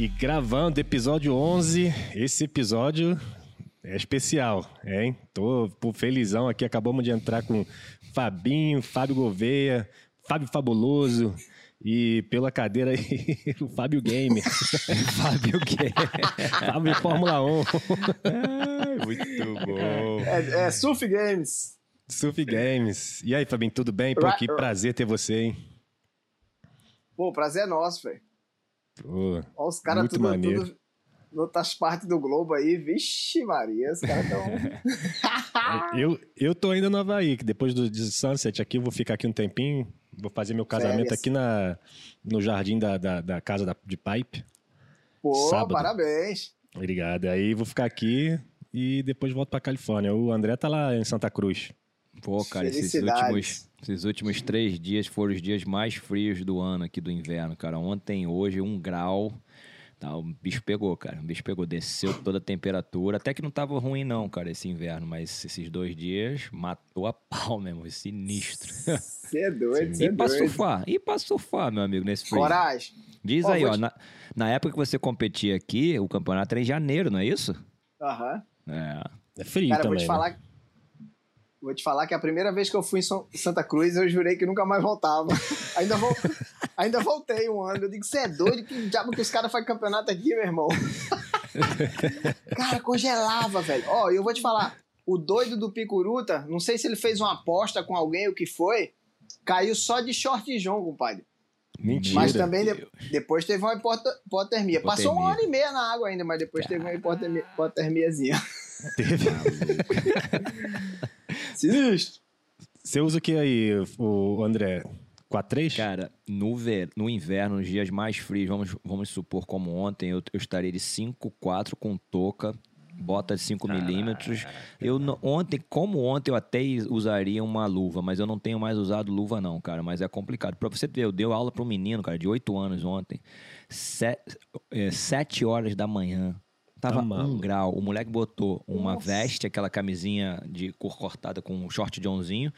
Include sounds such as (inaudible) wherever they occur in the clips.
E gravando episódio 11, esse episódio é especial, hein? Tô felizão aqui, acabamos de entrar com Fabinho, Fábio Gouveia, Fábio Fabuloso e pela cadeira aí (laughs) o Fábio Game. (laughs) Fábio Game. (laughs) Fábio Fórmula 1. Ai, muito bom. É, é Surf Games. Surf Games. E aí, Fabinho, tudo bem? Pô, que prazer ter você, hein? Pô, o prazer é nosso, velho. Pô, Olha os caras tudo, maneiro. tudo em outras partes do globo aí. Vixe, Maria, os caras tão. (laughs) Eu, eu tô ainda no Havaí, que depois do de Sunset aqui, eu vou ficar aqui um tempinho. Vou fazer meu casamento Férias. aqui na, no jardim da, da, da casa da- de Pipe. Pô, Sábado. parabéns. Obrigado. Aí vou ficar aqui e depois volto pra Califórnia. O André tá lá em Santa Cruz. Pô, cara, esses últimos, esses últimos três dias foram os dias mais frios do ano aqui do inverno, cara. Ontem, hoje, um grau. Tá, o bicho pegou, cara. O bicho pegou, desceu toda a temperatura. Até que não tava ruim, não, cara, esse inverno. Mas esses dois dias matou a pau mesmo. é Sinistro. Você é doido, você e é pra doido. surfar? E pra surfar, meu amigo, nesse frio? Coragem. Diz Ó, aí, vou ó. te- Na, na época que você competia aqui, o campeonato era em janeiro, não é isso? Aham. É. É frio Cara, eu vou também. te né? Vou te falar que a primeira vez que eu fui em Santa Cruz, eu jurei que nunca mais voltava. (laughs) ainda, vol... (laughs) ainda voltei um ano. Eu digo, você é doido? Que diabo que os caras fazem campeonato aqui, meu irmão? (laughs) cara, congelava, velho. Ó, eu vou te falar. O doido do Picuruta, não sei se ele fez uma aposta com alguém, o que foi, caiu só de short e João, compadre. Mentira. Mas também de- depois teve uma hipoter- hipotermia. Passou uma Hipotermia. hora e meia na água ainda, mas depois teve uma hipotermia, hipotermiazinha. Teve. Sinistro. Você usa o que aí, o André? 4-3? Cara, no, ver, no inverno, nos dias mais frios, vamos, vamos supor como ontem, eu, eu estaria de 5,4 com touca, bota de 5 milímetros. Eu não- ontem, como ontem, eu até usaria uma luva, mas eu não tenho mais usado luva não, cara, mas é complicado. Pra você ver, eu dei aula para um menino, cara, de 8 anos ontem, 7 horas da manhã. Tava Tá um grau. O moleque botou uma Nossa. veste, aquela camisinha de cor cortada com um short Johnzinho,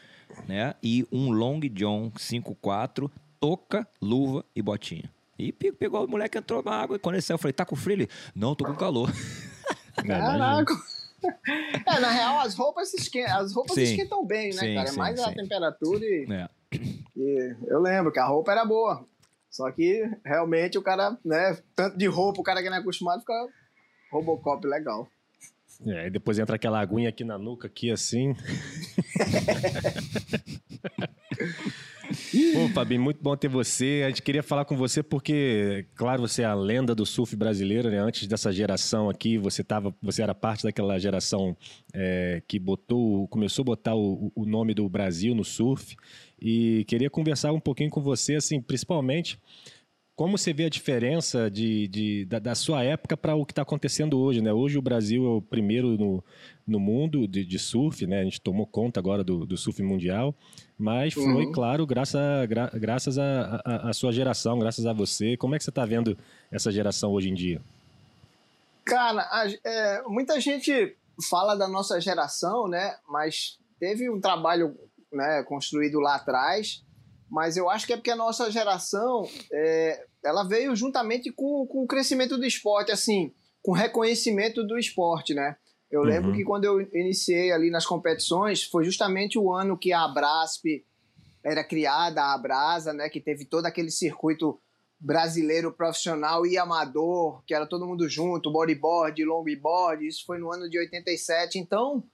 né? E um long john 5'4", touca, luva e botinha. E pe- pegou o moleque, entrou na água. E quando ele saiu, eu falei, tá com frio? Ele, não, tô com calor. (laughs) É. Caraca. (laughs) É, na real, as roupas se esquentam, as roupas se Sim. esquentam bem, né, Sim, cara? É sim, mais a temperatura e, É. e eu lembro que a roupa era boa. Só que realmente o cara, né, tanto de roupa, o cara que não é acostumado fica Robocop legal. É, e depois entra aquela aguinha aqui na nuca, aqui assim. (laughs) Pô, Fabinho, muito bom ter você. A gente queria falar com você porque, claro, você é a lenda do surf brasileiro, né? Antes dessa geração aqui, você tava, você era parte daquela geração é, que botou, começou a botar o, o nome do Brasil no surf. E queria conversar um pouquinho com você, assim, principalmente como você vê a diferença de, de- da, da sua época para o que está acontecendo hoje, né? Hoje o Brasil é o primeiro no, no mundo de, de surf, né? A gente tomou conta agora do, do surf mundial, mas foi, Uhum. claro, graças, a, gra- graças a, a- a sua geração, graças a você. Como é que você está vendo essa geração hoje em dia? Cara, a- é, muita gente fala da nossa geração, né? Mas teve um trabalho né, construído lá atrás. Mas eu acho que é porque a nossa geração é, ela veio juntamente com, com o crescimento do esporte, assim, com o reconhecimento do esporte, né? Eu Uhum. lembro que quando eu iniciei ali nas competições, foi justamente o ano que a Abrasp era criada, a Abrasa, né? Que teve todo aquele circuito brasileiro profissional e amador, que era todo mundo junto, bodyboard, longboard, isso foi no ano de 87. Então,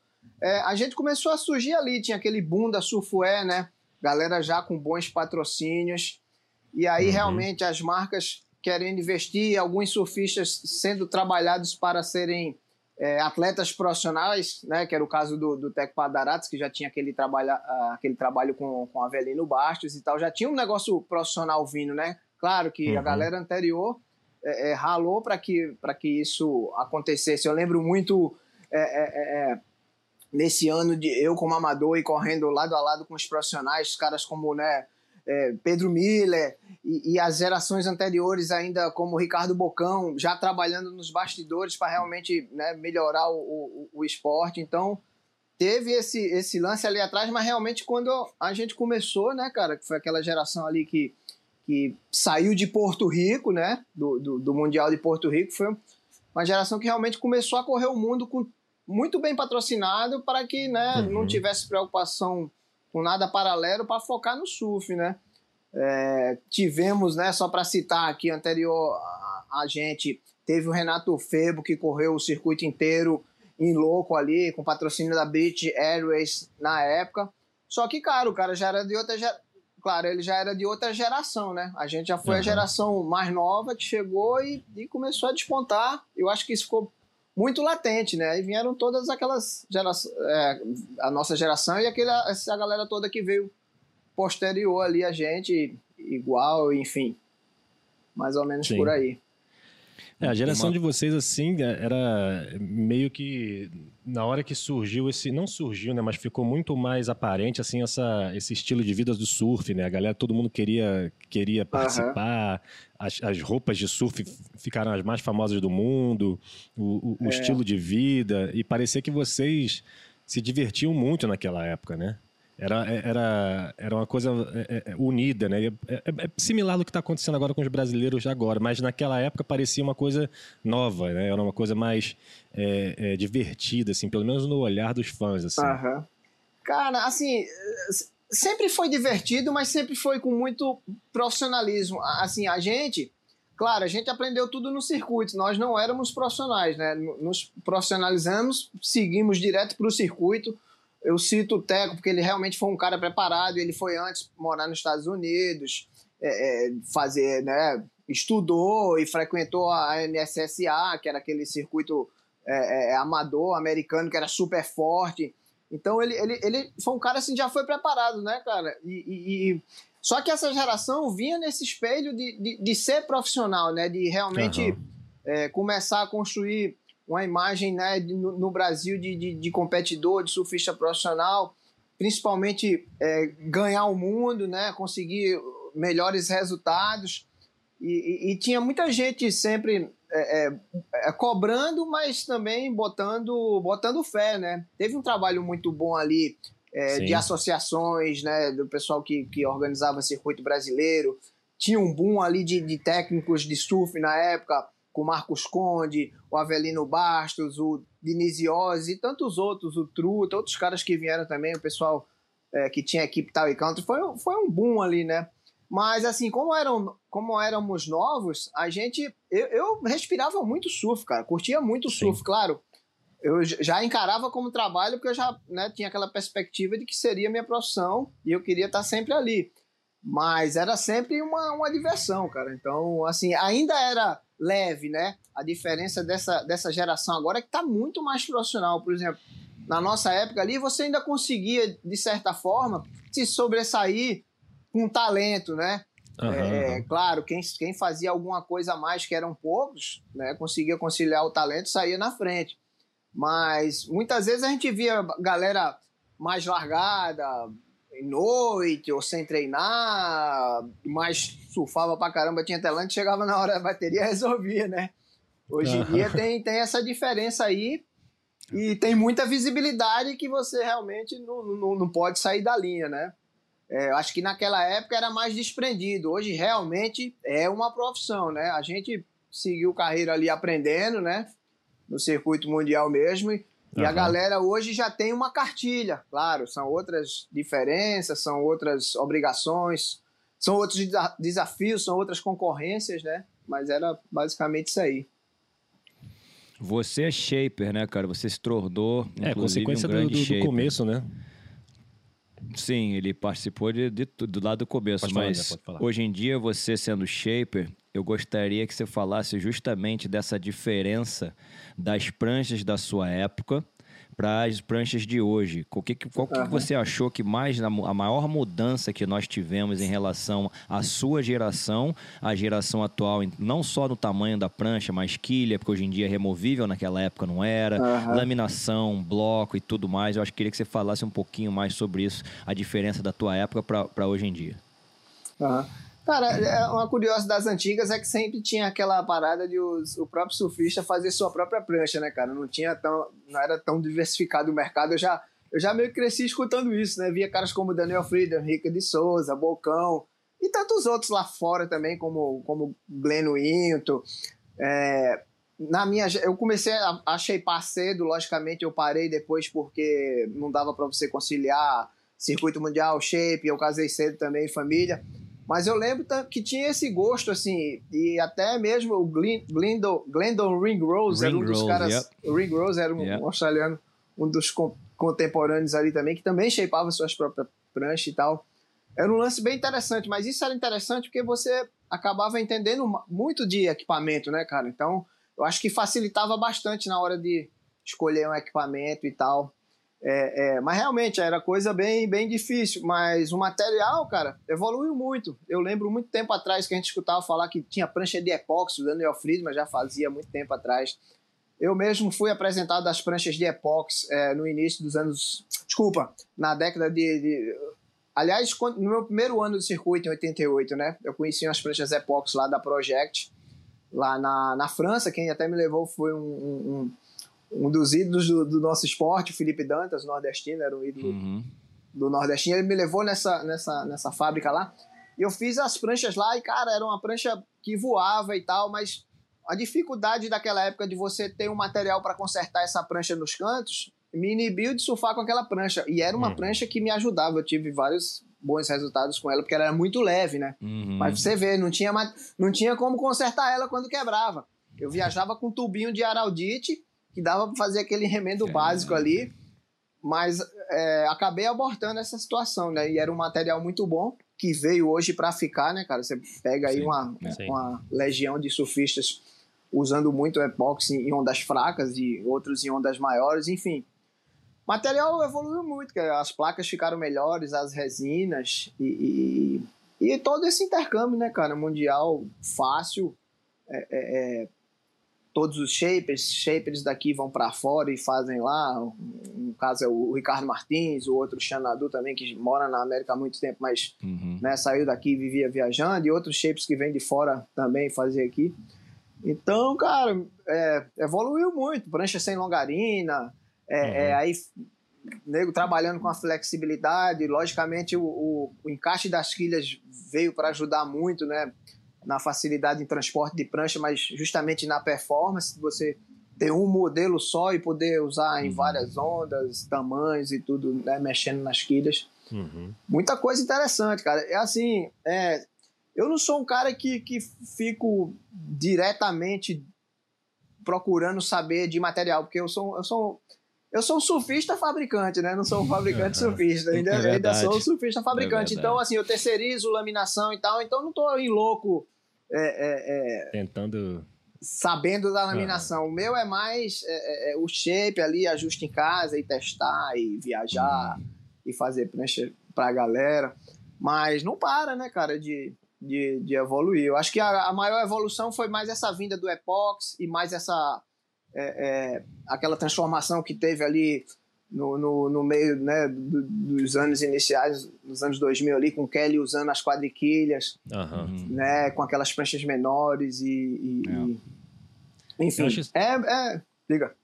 é, a gente começou a surgir ali, tinha aquele boom da Surfwear, né? Galera já com bons patrocínios. E aí, Uhum. realmente, as marcas querendo investir, alguns surfistas sendo trabalhados para serem é, atletas profissionais, né? Que era o caso do, do Tec Padarates, que já tinha aquele, trabalha, ah, aquele trabalho com, com Avelino Bastos e tal. Já tinha um negócio profissional vindo, né? Claro que a Uhum. galera anterior é, é, ralou para que, pra que isso acontecesse. Eu lembro muito é, é, é, é, nesse ano de eu como amador e correndo lado a lado com os profissionais, caras como né, é, Pedro Miller e, e as gerações anteriores ainda como Ricardo Bocão, já trabalhando nos bastidores para realmente né, melhorar o, o, o esporte. Então teve esse, esse lance ali atrás, mas realmente quando a gente começou, né, cara, que foi aquela geração ali que, que saiu de Porto Rico, né? Do, do, do, Mundial de Porto Rico. Foi uma geração que realmente começou a correr o mundo com, muito bem patrocinado para que né, uhum. não tivesse preocupação com nada paralelo para focar no surf, né? É, tivemos, né, só para citar aqui anterior a, a, gente, teve o Renato Febo que correu o circuito inteiro em louco ali, com patrocínio da British Airways na época. Só que, cara, o cara já era de outra geração. Claro, ele já era de outra geração, né? A gente já foi uhum. a geração mais nova que chegou e, e começou a despontar. Eu acho que isso ficou muito latente, né? E vieram todas aquelas gerações, é, a nossa geração e aquela, essa galera toda que veio posterior ali a gente, igual, enfim, mais ou menos Sim. por aí. É, a geração uma... de vocês, assim, é, era meio que na hora que surgiu esse. Não surgiu, né? Mas ficou muito mais aparente, assim, essa, esse estilo de vida do surf, né? A galera, todo mundo queria, queria participar. Uhum. As, as roupas de surf ficaram as mais famosas do mundo, o, o, o é. estilo de vida. E parecia que vocês se divertiam muito naquela época, né? Era, era, era uma coisa é, é, unida, né? É, é similar ao que está acontecendo agora com os brasileiros agora, mas naquela época parecia uma coisa nova, né? Era uma coisa mais é, é, divertida, assim, pelo menos no olhar dos fãs, assim. Uhum. Cara, assim, sempre foi divertido, mas sempre foi com muito profissionalismo. Assim, a gente, claro, a gente aprendeu tudo no circuito. Nós não éramos profissionais, né? Nos profissionalizamos, seguimos direto para o circuito eu cito o Teco porque ele realmente foi um cara preparado, ele foi antes morar nos Estados Unidos, é, é, fazer, né, estudou e frequentou a NSSA, que era aquele circuito é, é, amador americano que era super forte. Então ele, ele, ele foi um cara assim, já foi preparado, né, cara? E, e, e... Só que essa geração vinha nesse espelho de, de, de ser profissional, né? De realmente uhum. começar a construir uma imagem né, no, no Brasil de, de, de, competidor, de surfista profissional, principalmente é, ganhar o mundo, né, conseguir melhores resultados. E, e, e tinha muita gente sempre é, é, é, cobrando, mas também botando, botando fé. Né? Teve um trabalho muito bom ali é, de associações, né, do pessoal que, que organizava circuito brasileiro. Tinha um boom ali de, de técnicos de surf na época o Marcos Conde, o Avelino Bastos, o Dinisiose e tantos outros, o Truta, outros caras que vieram também, o pessoal é, que tinha equipe tal e country, foi, foi um boom ali, né? Mas assim, como, eram, como éramos novos, a gente. Eu, eu respirava muito surf, cara. Curtia muito surf, Sim. claro. Eu já encarava como trabalho, porque eu já né, tinha aquela perspectiva de que seria minha profissão e eu queria estar sempre ali. Mas era sempre uma, uma diversão, cara. Então, assim, ainda era leve, né? A diferença dessa, dessa geração agora é que está muito mais profissional. Por exemplo, na nossa época ali, você ainda conseguia, de certa forma, se sobressair com talento, né? Uhum. É, claro, quem, quem fazia alguma coisa a mais, que eram poucos, né, conseguia conciliar o talento saía na frente. Mas muitas vezes a gente via galera mais largada, noite ou sem treinar, mas surfava pra caramba, tinha talento, chegava na hora da bateria resolvia, né? Hoje em dia tem, tem essa diferença aí e tem muita visibilidade que você realmente não, não, não pode sair da linha, né? É, acho que naquela época era mais desprendido. Hoje realmente é uma profissão, né? A gente seguiu carreira ali aprendendo, né? No circuito mundial mesmo. E e uhum. a galera hoje já tem uma cartilha, claro, são outras diferenças, são outras obrigações, são outros desafios, são outras concorrências, né? Mas era basicamente isso aí. Você é shaper, né, cara? Você se tornou, é, consequência um do, do, do, começo, né? Sim, ele participou de, de, do lado do começo, pode mas falar, hoje em dia, você sendo shaper, eu gostaria que você falasse justamente dessa diferença das pranchas da sua época para as pranchas de hoje. O que, qual que uhum. você achou que mais a maior mudança que nós tivemos em relação à sua geração, à geração atual, não só no tamanho da prancha, mas quilha, porque hoje em dia é removível, naquela época não era, uhum. laminação, bloco e tudo mais. Eu acho que queria que você falasse um pouquinho mais sobre isso, a diferença da tua época para hoje em dia. Uhum. Cara, é uma curiosidade das antigas é que sempre tinha aquela parada de os, o próprio surfista fazer sua própria prancha, né, cara? Não tinha tão, não era tão diversificado o mercado. Eu já, eu já meio que cresci escutando isso, né? Via caras como Daniel Friedman, Rica de Souza, Bocão, E tantos outros lá fora também, como, como Glenn Winton. É, na minha, eu comecei a, a shapear cedo, logicamente eu parei depois porque não dava para você conciliar circuito mundial, shape, eu casei cedo também, família. Mas eu lembro que tinha esse gosto, assim, e até mesmo o Glendon, Glendon Ringrose era um dos caras. Yep. O Ringrose era um yep. australiano, um dos contemporâneos ali também, que também shapeava suas próprias pranchas e tal. Era um lance bem interessante, mas isso era interessante porque você acabava entendendo muito de equipamento, né, cara? Então, eu acho que facilitava bastante na hora de escolher um equipamento e tal. É, é, mas realmente era coisa bem, bem difícil. Mas o material, cara, evoluiu muito. Eu lembro muito tempo atrás que a gente escutava falar que tinha prancha de epóxi, o Daniel Friedman já fazia muito tempo atrás. Eu mesmo fui apresentado das pranchas de epóxi é, no início dos anos. Desculpa, na década de. de aliás, no meu primeiro ano de circuito, em 88, né? Eu conheci umas pranchas epóxi lá da Project, lá na, na França. Quem até me levou foi um, um, um dos ídolos do, do, nosso esporte, o Felipe Dantas, nordestino, era um ídolo uhum. do nordestino. Ele me levou nessa, nessa, nessa fábrica lá. E eu fiz as pranchas lá e, cara, era uma prancha que voava e tal, mas a dificuldade daquela época de você ter um material para consertar essa prancha nos cantos me inibiu de surfar com aquela prancha. E era uma uhum. prancha que me ajudava. Eu tive vários bons resultados com ela, porque ela era muito leve, né? Uhum. Mas você vê, não tinha, não tinha como consertar ela quando quebrava. Eu viajava com um tubinho de araldite, que dava para fazer aquele remendo é. básico ali, mas é, acabei abortando essa situação, né? E era um material muito bom, que veio hoje para ficar, né, cara? Você pega aí Sim. Uma, uma legião de surfistas usando muito epóxi em ondas fracas e outros em ondas maiores, enfim. O material evoluiu muito, as placas ficaram melhores, as resinas e, e, e, todo esse intercâmbio, né, cara, mundial fácil. É, é, é todos os shapers, shapers daqui vão para fora e fazem lá. No caso é o Ricardo Martins, o outro Xanadu também, que mora na América há muito tempo, mas uhum. né, saiu daqui e vivia viajando, e outros shapers que vêm de fora também fazer aqui. Então, cara, é, evoluiu muito. Prancha sem longarina, é, uhum. é, aí nego trabalhando com a flexibilidade. Logicamente, o, o, o encaixe das quilhas veio para ajudar muito, né? Na facilidade em transporte de prancha, mas justamente na performance, você ter um modelo só e poder usar em uhum. várias ondas, tamanhos e tudo, né? Mexendo nas quilhas. Uhum. Muita coisa interessante, cara. É assim, é, eu não sou um cara que, que fico diretamente procurando saber de material, porque eu sou, eu sou, eu sou um surfista fabricante, né? Não sou um (laughs) fabricante surfista, ainda, é ainda sou um surfista fabricante. É então, assim, eu terceirizo laminação e tal, então não estou em louco. É, é, é, Tentando. Sabendo da laminação. O meu é mais é, o shape ali, ajuste em casa e testar e viajar hum. e fazer prancha pra galera. Mas não para, né, cara, de, de, de evoluir. Eu acho que a, a, maior evolução foi mais essa vinda do Epox e mais essa é, é, aquela transformação que teve ali no, no, no meio né, do, dos anos iniciais, nos anos 2000 ali, com Kelly usando as quadriquilhas, uhum. né, com aquelas pranchas menores e... e, é. e enfim, acho... é, é... Liga.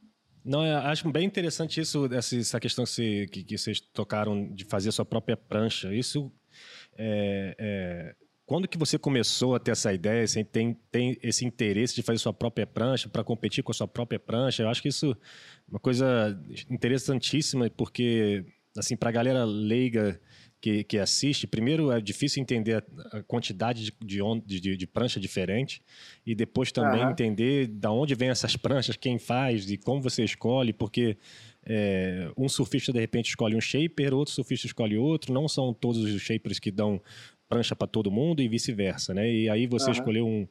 Não, eu acho bem interessante isso, essa questão que, que, que vocês tocaram de fazer a sua própria prancha. Isso é, é, quando que você começou a ter essa ideia, você tem, tem esse interesse de fazer sua própria prancha, para competir com a sua própria prancha? Eu acho que isso é uma coisa interessantíssima, porque, assim, para a galera leiga que, que assiste, primeiro é difícil entender a, quantidade de, de, de, de, prancha diferente, e depois também uhum. entender da onde vem essas pranchas, quem faz e como você escolhe, porque é, um surfista de repente escolhe um shaper, outro surfista escolhe outro, não são todos os shapers que dão prancha para todo mundo e vice-versa, né? E aí você uhum. escolheu um,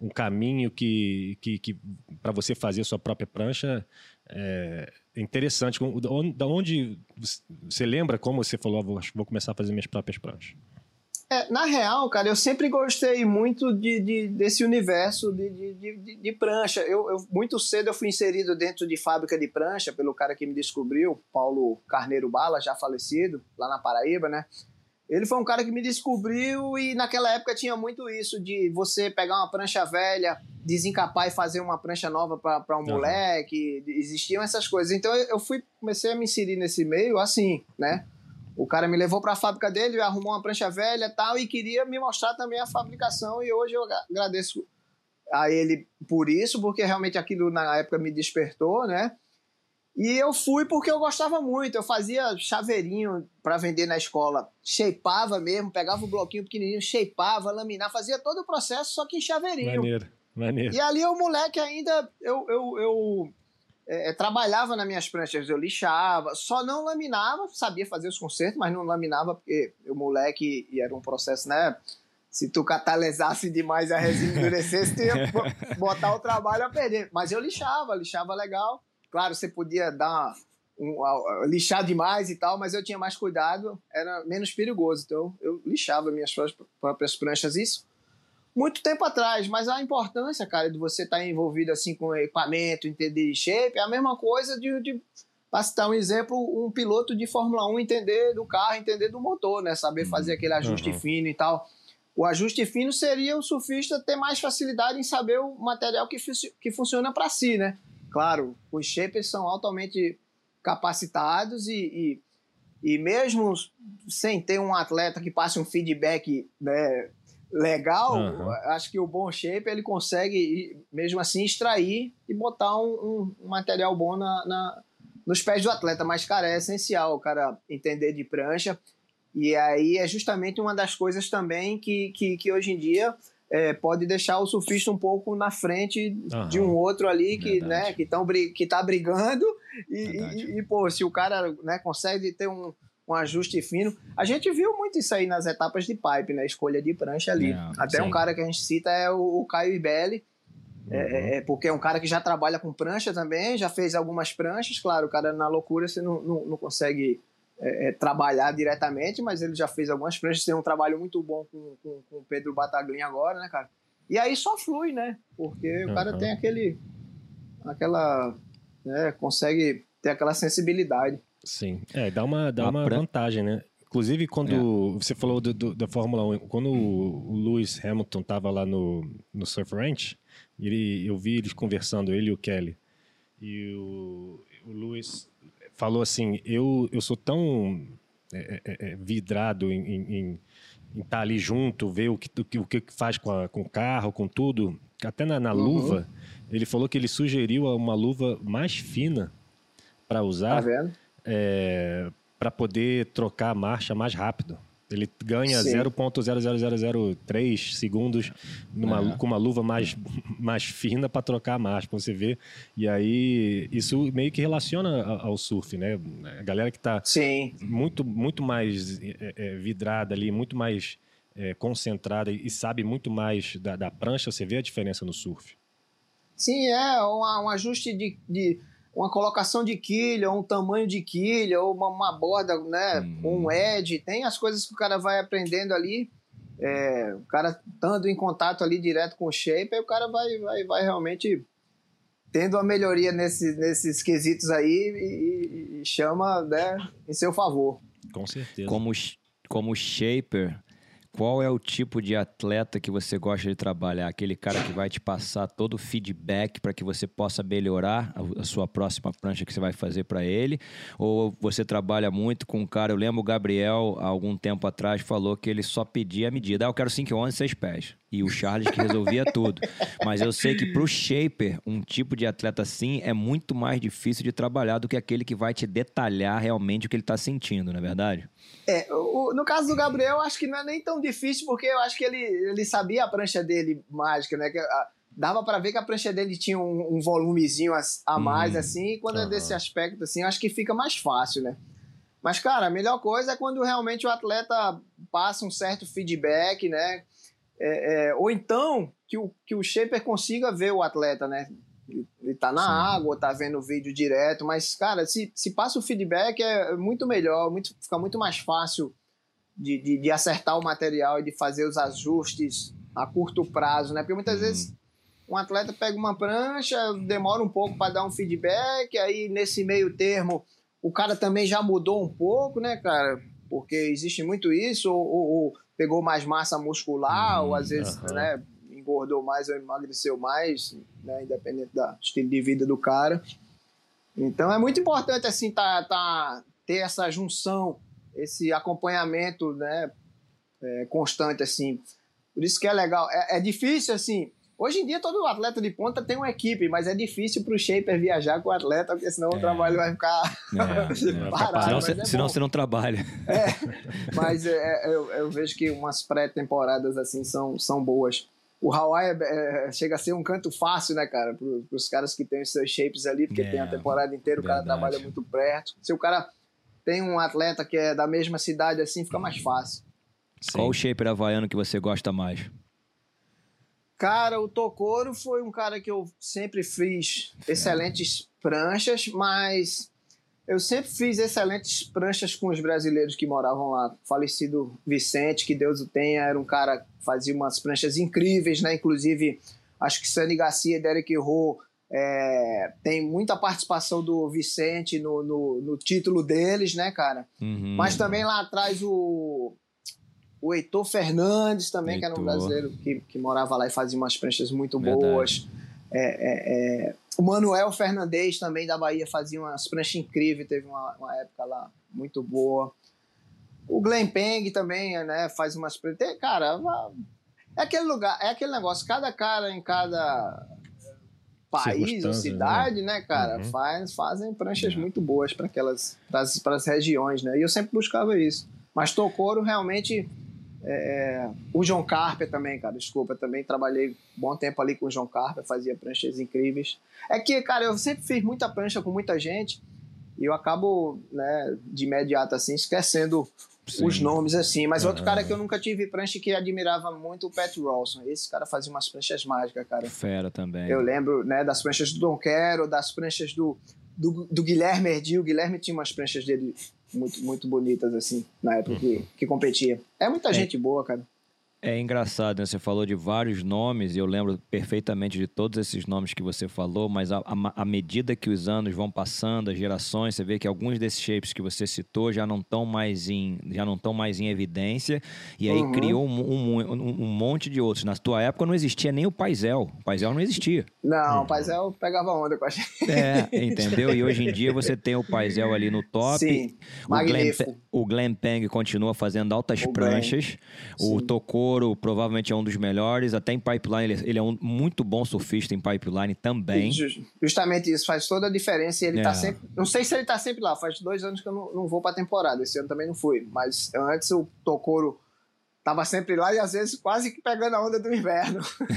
um caminho que, que, que para você fazer sua própria prancha é interessante. Da onde você lembra como você falou, vou, vou começar a fazer minhas próprias pranchas? É, na real, cara, eu sempre gostei muito de, de desse universo de, de, de, prancha. Eu, eu, muito cedo eu fui inserido dentro de fábrica de prancha pelo cara que me descobriu, Paulo Carneiro Bala, já falecido, lá na Paraíba, né? Ele foi um cara que me descobriu e naquela época tinha muito isso de você pegar uma prancha velha, desencapar e fazer uma prancha nova para um uhum. moleque. Existiam essas coisas. Então eu fui comecei a me inserir nesse meio assim, né? O cara me levou para a fábrica dele, arrumou uma prancha velha tal, e queria me mostrar também a fabricação. E hoje eu agradeço a ele por isso, porque realmente aquilo na época me despertou, né? E eu fui porque eu gostava muito. Eu fazia chaveirinho para vender na escola. Shapeava mesmo, pegava o um bloquinho pequenininho, shapeava, laminava, fazia todo o processo, só que em chaveirinho. Maneiro, maneiro. E ali o moleque ainda, eu, eu, eu é, trabalhava nas minhas pranchas, eu lixava, só não laminava, sabia fazer os consertos, mas não laminava porque o moleque, e era um processo, né? Se tu catalisasse demais a resina endurecesse, tu ia (laughs) botar o trabalho a perder. Mas eu lixava, lixava legal. Claro, você podia dar um, um, lixar demais e tal, mas eu tinha mais cuidado, era menos perigoso. Então eu lixava minhas próprias pranchas, isso muito tempo atrás. Mas a importância, cara, de você estar tá envolvido assim com equipamento, entender shape, é a mesma coisa de, de para citar um exemplo, um piloto de Fórmula 1 entender do carro, entender do motor, né? Saber fazer uhum. aquele ajuste uhum. fino e tal. O ajuste fino seria o surfista ter mais facilidade em saber o material que, que funciona para si, né? Claro, os shapers são altamente capacitados e, e, e, mesmo sem ter um atleta que passe um feedback né, legal, uhum. acho que o bom shaper ele consegue mesmo assim extrair e botar um, um material bom na, na, nos pés do atleta. Mas, cara, é essencial o cara entender de prancha. E aí é justamente uma das coisas também que, que, que hoje em dia é, pode deixar o surfista um pouco na frente uhum. de um outro ali que né, que, tão, que tá brigando e, e, e, pô, se o cara né, consegue ter um, um ajuste fino. A gente viu muito isso aí nas etapas de pipe, né? Escolha de prancha ali. É, Até sim. um cara que a gente cita é o, o Caio Ibelli, é, uhum. é, porque é um cara que já trabalha com prancha também, já fez algumas pranchas. Claro, o cara na loucura você não, não, não consegue é, é, trabalhar diretamente, mas ele já fez algumas pranchas, tem um trabalho muito bom com, com, com o Pedro Bataglin agora, né, cara? E aí só flui, né? Porque o cara tem aquele. aquela. Né, consegue ter aquela sensibilidade. Sim. É, dá uma, dá uma vantagem, né? Inclusive, quando é. você falou do, do, da Fórmula 1, quando o, o Lewis Hamilton estava lá no, no Surf Ranch, ele, eu vi eles conversando, ele e o Kelly. E o, o Lewis falou assim: eu, eu sou tão é, é, é vidrado em, em, em estar tá ali junto, ver o que, o que, o que faz com, a, com o carro, com tudo. Até na, na uhum. luva, ele falou que ele sugeriu uma luva mais fina para usar. Tá vendo? É, para poder trocar a marcha mais rápido. Ele ganha 0.00003 segundos numa, é. com uma luva mais, (laughs) mais fina para trocar a marcha, para você ver. E aí, isso meio que relaciona ao surf, né? A galera que está muito, muito mais é, é, vidrada ali, muito mais é, concentrada e sabe muito mais da, da, prancha, você vê a diferença no surf. Sim, é um, um ajuste de, de uma colocação de quilha, um tamanho de quilha, ou uma, uma borda, né, uhum. um edge, tem as coisas que o cara vai aprendendo ali, é, o cara estando em contato ali direto com o shape, aí o cara vai, vai, vai realmente tendo a melhoria nesse, nesses quesitos aí e, e, chama né, em seu favor. Com certeza. Como, como shaper, qual é o tipo de atleta que você gosta de trabalhar? Aquele cara que vai te passar todo o feedback para que você possa melhorar a, sua próxima prancha que você vai fazer para ele? Ou você trabalha muito com um cara? Eu lembro o Gabriel, há algum tempo atrás, falou que ele só pedia a medida. Ah, eu quero 5 11 6 pés e o Charles que resolvia (laughs) tudo. Mas eu sei que pro shaper, um tipo de atleta assim é muito mais difícil de trabalhar do que aquele que vai te detalhar realmente o que ele está sentindo, não é verdade? É, o, no caso do Gabriel, acho que não é nem tão difícil, porque eu acho que ele, ele sabia a prancha dele mágica, né? Que, a, dava para ver que a prancha dele tinha um, um volumezinho a, a mais, hum, assim, e quando é desse aspecto, assim, acho que fica mais fácil, né? Mas, cara, a melhor coisa é quando realmente o atleta passa um certo feedback, né? É, é, ou então que o, que o shaper consiga ver o atleta, né? Ele tá na Sim. água, tá vendo o vídeo direto, mas, cara, se, se passa o feedback é muito melhor, muito, fica muito mais fácil de, de, de acertar o material e de fazer os ajustes a curto prazo, né? Porque muitas uhum. vezes um atleta pega uma prancha, demora um pouco para dar um feedback, aí nesse meio termo o cara também já mudou um pouco, né, cara? Porque existe muito isso, ou, ou, ou pegou mais massa muscular, ou às vezes, uhum. né, engordou mais ou emagreceu mais, né, independente do estilo de vida do cara. Então é muito importante assim tá, tá ter essa junção esse acompanhamento, né, é, constante, assim. Por isso que é legal. É, é, difícil, assim. Hoje em dia, todo atleta de ponta tem uma equipe, mas é difícil para o shaper viajar com o atleta, porque senão é. o trabalho vai ficar é, (laughs) parado. Senão, é senão você não trabalha. É, (laughs) mas eu, eu, vejo que umas pré-temporadas assim são, são boas. O Hawaii chega a ser um canto fácil, né, cara, para os caras que têm os seus shapes ali, porque tem a temporada inteira, o cara trabalha muito perto. Se o cara tem um atleta que é da mesma cidade assim, fica mais fácil. Sim. Qual o shaper havaiano que você gosta mais? Cara, o Tokoro foi um cara que eu sempre fiz excelentes pranchas, mas eu sempre fiz excelentes pranchas com os brasileiros que moravam lá. Falecido Vicente, que Deus o tenha, era um cara que fazia umas pranchas incríveis, né? Inclusive, acho que Sandy Garcia e Derek Rowe é, tem muita participação do Vicente no, no, no título deles, né, cara? Uhum. Mas também lá atrás o, o Heitor Fernandes também, Heitor. que era um brasileiro que, que morava lá e fazia umas pranchas muito Verdade. boas. É, é, é, o Manuel Fernandes também da Bahia fazia umas pranchas incríveis, teve uma, uma época lá muito boa. O Glenn Peng também, né, faz umas pranchas. Cara, é aquele lugar, é aquele negócio, cada cara em cada país ou né? cidade, né, né cara, uhum. faz, fazem pranchas muito boas para aquelas para as regiões, né? E eu sempre buscava isso. Mas Tokoro realmente é, o João Carper também, cara, desculpa, também trabalhei um bom tempo ali com o João Carper, fazia pranchas incríveis. É que, cara, eu sempre fiz muita prancha com muita gente e eu acabo, né, de imediato assim, esquecendo Sim. os nomes assim. Mas outro cara que eu nunca tive prancha que admirava muito, o Pat Rawson. Esse cara fazia umas pranchas mágicas, cara. Fera também. Eu lembro, né, das pranchas do Don Quero, das pranchas do, do, do Guilherme Erdil. O Guilherme tinha umas pranchas dele muito, muito bonitas, assim, na época que, que competia. É muita é. gente boa, cara. É engraçado, né? Você falou de vários nomes, e eu lembro perfeitamente de todos esses nomes que você falou, mas à medida que os anos vão passando, as gerações, você vê que alguns desses shapes que você citou já não estão mais em, já não estão mais em evidência, e aí uhum. criou um, um, um, um, monte de outros. Na tua época não existia nem o Paisel. O Paisel não existia. Não, uhum. o Paisel pegava onda com a gente. É, entendeu? E hoje em dia você (laughs) tem o Paisel ali no top. Sim, o magnífico. Glenn, o Glenn Peng continua fazendo altas o pranchas. O Tocou provavelmente é um dos melhores. Até em pipeline, ele, ele é um muito bom surfista em pipeline também. Justamente isso, faz toda a diferença. ele tá é. tá sempre. Não sei se ele tá sempre lá, faz dois anos que eu não, não vou pra temporada. Esse ano também não fui. Mas antes o Tokoro Tava sempre lá e às vezes quase que pegando a onda do inverno. (laughs)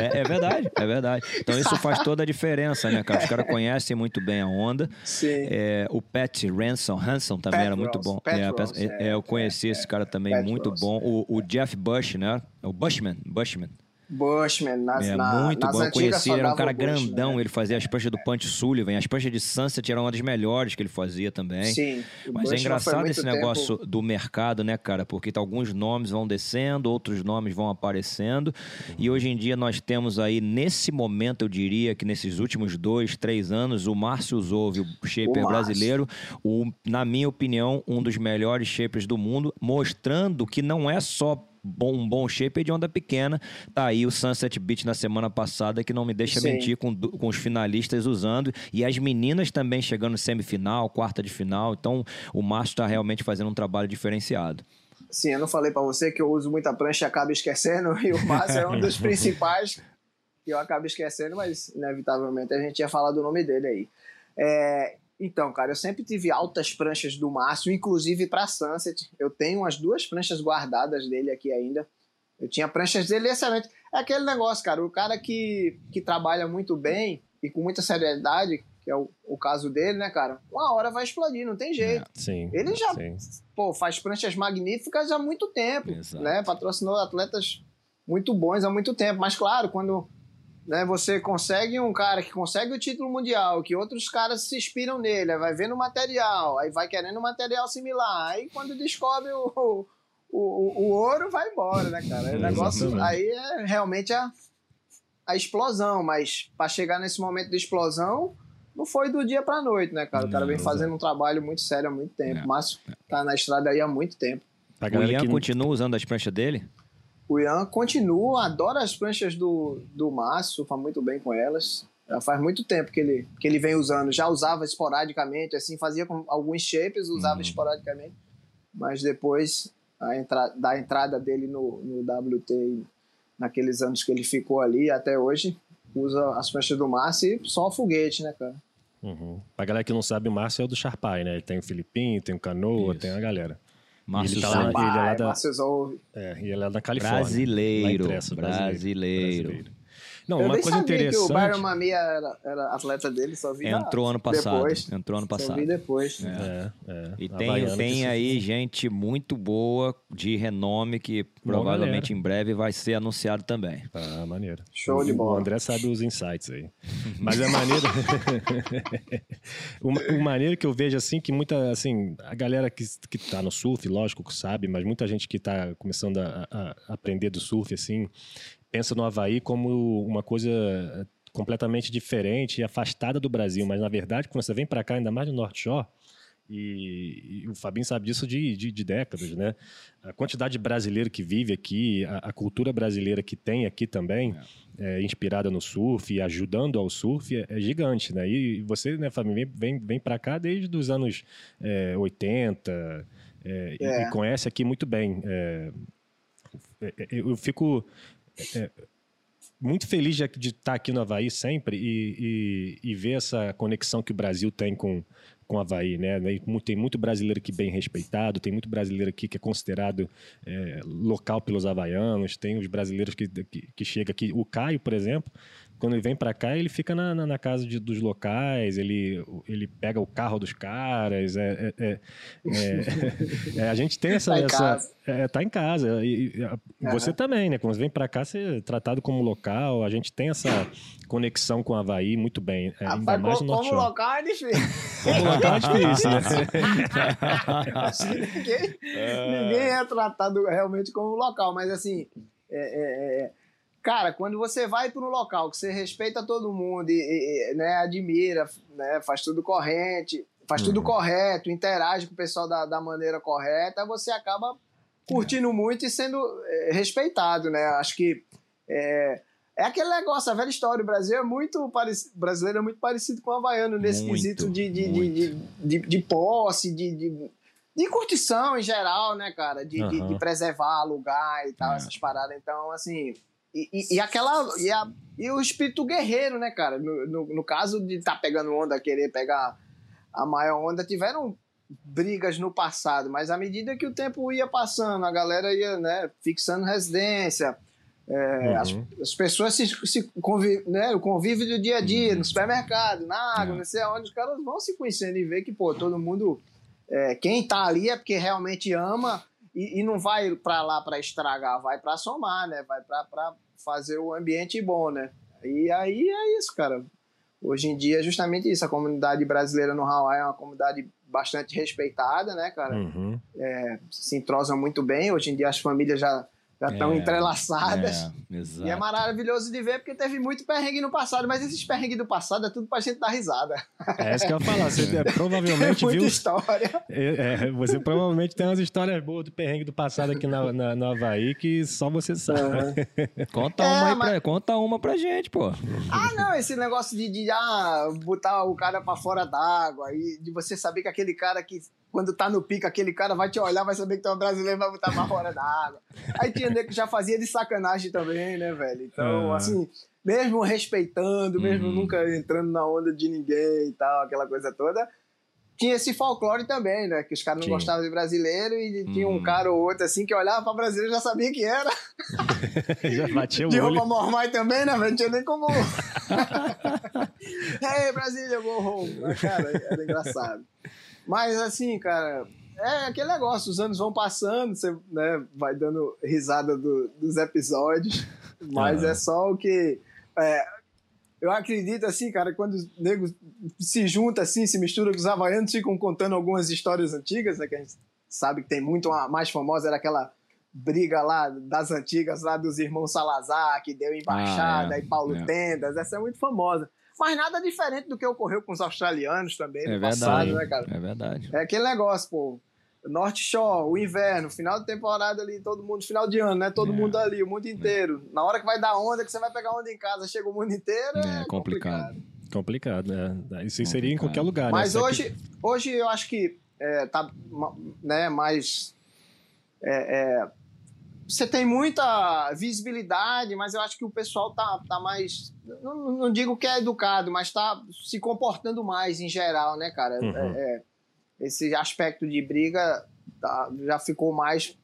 é, é, verdade, é verdade. Então isso faz toda a diferença, né, cara? Os caras conhecem muito bem a onda. Sim. É, o Pat Ransom, Hanson também Pat era muito bom. É, é, é, eu conheci esse cara também, Pat muito bom. O, o Jeff Bush, né? O Bushman, Bushman. Bushman, nas, é, na, muito nas bom. Eu conheci, ele era um cara grandão. Né? Ele fazia as pranchas do Punch Sullivan. As pranchas de Sunset eram uma das melhores que ele fazia também. Sim. Mas é engraçado esse tempo... negócio do mercado, né, cara? Porque alguns nomes vão descendo, outros nomes vão aparecendo. E hoje em dia nós temos aí, nesse momento, eu diria que nesses últimos dois, três anos, o Márcio Zouve, o shaper o brasileiro, o, na minha opinião, um dos melhores shapers do mundo, mostrando que não é só bom, um bom shape de onda pequena. Tá aí o Sunset Beach na semana passada, que não me deixa Sim. mentir, com, com os finalistas usando. E as meninas também chegando semifinal, quarta de final. Então o Márcio está realmente fazendo um trabalho diferenciado. Sim, eu não falei para você que eu uso muita prancha e acabo esquecendo, (laughs) e o Márcio é um dos (laughs) principais que eu acabo esquecendo, mas inevitavelmente a gente ia falar do nome dele aí. É, então, cara, eu sempre tive altas pranchas do Márcio, inclusive para Sunset. Eu tenho umas duas pranchas guardadas dele aqui ainda. Eu tinha pranchas dele excelente. É aquele negócio, cara, o cara que, que trabalha muito bem e com muita seriedade, que é o, o caso dele, né, cara? Uma hora vai explodir, não tem jeito. É, sim, Ele já sim. Pô, faz pranchas magníficas há muito tempo, Exato. né? Patrocinou atletas muito bons há muito tempo. Mas, claro, quando né, você consegue um cara que consegue o título mundial, que outros caras se inspiram nele, vai vendo material, aí vai querendo material similar, aí quando descobre o, o, o, o ouro, vai embora, né, cara? O negócio aí é realmente a, a explosão, mas para chegar nesse momento de explosão, não foi do dia para noite, né, cara? O cara vem fazendo um trabalho muito sério há muito tempo. O Márcio tá na estrada aí há muito tempo. O Ian que... continua usando as pranchas dele? O Ian continua, adora as pranchas do, do Márcio, faz muito bem com elas. Já faz muito tempo que ele, que ele vem usando. Já usava esporadicamente, assim, fazia com alguns shapes, usava uhum. esporadicamente. mas depois a entra, da entrada dele no, no WT, naqueles anos que ele ficou ali, até hoje, usa as pranchas do Márcio e só foguete, né, cara? Uhum. Pra galera que não sabe, o Márcio é o do Sharpai, né? Ele tem o Filipinho, tem o Canoa, Isso. tem a galera. Márcio ele tá Souza. lá- ele é lá da-. É, ele é da Califórnia. Brasileiro, Tressa, brasileiro. Não, Eu uma nem coisa sabia que o interessante. Byron Mamia era, era atleta dele, só vi Entrou ano passado. Depois. Entrou ano Só passado. vi depois. É, é. E tem, tem aí gente muito boa, de renome, que provavelmente em breve vai ser anunciado também. Ah, maneiro. Show de O- bola. O André sabe os insights aí. Mas é maneiro. (laughs) o, o maneiro que eu vejo assim, que muita, assim, a galera que, que tá no surf, lógico que sabe, mas muita gente que tá começando a, a- a aprender do surf, assim, pensa no Havaí como uma coisa eh, completamente diferente e afastada do Brasil. Mas na verdade, quando você vem para cá, ainda mais no North Shore, e, e o Fabinho sabe disso de, de, de décadas, né? A quantidade de brasileiro que vive aqui, a, a cultura brasileira que tem aqui também, é, inspirada no surf e ajudando ao surf, é, é gigante, né? E você, né, Fabinho, vem, vem, vem para cá desde os anos é, 80 é, e- É. E, conhece aqui muito bem. É, é, é, eu fico é, muito feliz de de estar aqui no Havaí sempre e, e, e ver essa conexão que o Brasil tem com, com o Havaí, né? Tem muito brasileiro aqui bem respeitado, tem muito brasileiro aqui que é considerado é, local pelos havaianos, tem os brasileiros que, que, que chega aqui. O Caio, por exemplo, quando ele vem para cá, ele fica na, na, na casa de- dos locais, ele, ele pega o carro dos caras. É, é- é- é- (laughs) é, a gente tem essa. Tá em essa casa. é, tá em casa. E, e, você também, né? Quando você vem para cá, você é tratado como local. A gente tem essa conexão com o Havaí muito bem. É, ainda Rapaz, mais como, no como local é difícil. Como local é difícil, né? (laughs) Ninguém, ninguém é tratado realmente como local, mas assim, é, cara, quando você vai para um local que você respeita todo mundo e, e- né, admira, né, faz tudo corrente, faz tudo Uhum. correto, interage com o pessoal da, da maneira correta, você acaba curtindo muito e sendo é, respeitado, né? Acho que é, é aquele negócio, a velha história. O Brasil é muito parecido, brasileiro é muito parecido com o havaiano nesse Muito, quesito de, de, de, de, de, de posse, de, de, de curtição em geral, né, cara? De, de, Aham. de preservar, alugar e tal, É. essas paradas. Então, assim. E, e, e aquela. E, a- e o espírito guerreiro, né, cara? No, no, no caso de estar pegando onda, querer pegar a maior onda, tiveram brigas no passado, mas à medida que o tempo ia passando, a galera ia, né, fixando residência. é, as, Uhum. as pessoas se, se convi, né, o convívio do dia a dia, Uhum. no supermercado, na água, É. não sei aonde, os caras vão se conhecendo e ver que, pô, todo mundo. é, quem tá ali é porque realmente ama e, e não vai pra lá pra estragar, vai pra somar, né? Vai pra fazer o ambiente bom, né? E aí é isso, cara. Hoje em dia é justamente isso. A comunidade brasileira no Hawaii é uma comunidade bastante respeitada, né, cara? Uhum. Se entrosam muito bem. Hoje em dia as famílias já já estão É, entrelaçadas. É. E é maravilhoso de ver porque teve muito perrengue no passado, mas esses perrengues do passado é tudo pra gente dar risada. É isso que eu ia falar. Você (laughs) é, provavelmente muita viu. história. É, é, você provavelmente tem umas histórias boas do perrengue do passado aqui na, na, no Havaí que só você sabe. (laughs) Conta, É, uma aí mas- pra, conta uma pra gente, pô. Ah, não, esse negócio de, de ah, botar o cara pra fora d'água e de você saber que aquele cara que, quando tá no pico, aquele cara vai te olhar, vai saber que tu é um brasileiro e vai botar pra fora d'água. Aí tinha nego que já fazia de sacanagem também, né, velho? Então, Ah. assim, mesmo respeitando, mesmo Uhum. nunca entrando na onda de ninguém e tal, aquela coisa toda. Tinha esse folclore também, né? Que os caras não Tinha. gostavam de brasileiro e tinha um Uhum. cara ou outro assim que olhava pra brasileiro e já sabia que era. (laughs) Já batia o De olho. roupa mormai também, né, velho? Não tinha nem como. (laughs) hey, Brasília, go home. Mas, Cara, era engraçado. Mas, assim, cara, é aquele negócio, os anos vão passando, você né, vai dando risada do- dos episódios, (laughs) mas Aham. é só o que. é, eu acredito, assim, cara, quando os negros se juntam assim, se misturam com os havaianos, ficam contando algumas histórias antigas, né? Que a gente sabe que tem muito, a mais famosa era aquela briga lá das antigas, lá dos irmãos Salazar, que deu embaixada, Ah, é. e Paulo É. Tendas, essa é muito famosa. Mas nada diferente do que ocorreu com os australianos também É no passado, verdade. né, cara? É verdade. É aquele negócio, pô. Norte Shore, o inverno, final de temporada ali, todo mundo, final de ano, né? Todo É. mundo ali, o mundo inteiro. Na hora que vai dar onda, que você vai pegar onda em casa, chega o mundo inteiro. É É, complicado. Complicado, né? Isso aí seria em Complicado. qualquer lugar, Mas né? Hoje, hoje eu acho que é, tá né, mais. É, é, você tem muita visibilidade, mas eu acho que o pessoal tá, tá mais. Não, não digo que é educado, mas tá se comportando mais em geral, né, cara? Uhum. É, esse aspecto de briga tá, já ficou mais.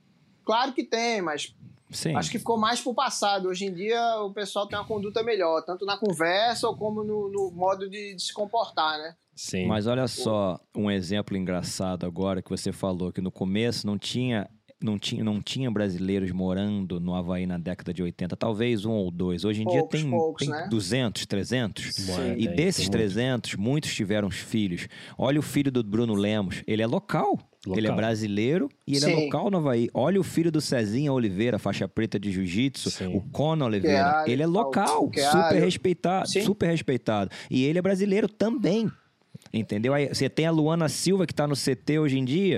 Claro que tem, mas Sim. Acho que ficou mais pro passado. Hoje em dia o pessoal tem uma conduta melhor, tanto na conversa como no, no modo de, de, se comportar, né? Sim. Mas olha só, um exemplo engraçado agora que você falou que no começo não tinha não tinha, não tinha brasileiros morando no Havaí na década de 80, talvez um ou dois. Hoje em poucos, dia tem, poucos, tem né? 200, 300. Sim. E Tem, desses tem 300, muitos tiveram filhos. Olha o filho do Bruno Lemos, ele é local. Local. Ele é brasileiro e ele é Sim. local no Havaí. Olha o filho do Cezinha Oliveira, faixa preta de jiu-jitsu, o Conan Oliveira. Keara, ele é local, Keara. super respeitado, Sim. super respeitado. E ele é brasileiro também. Entendeu? Aí você tem a Luana Silva que tá no CT hoje em dia.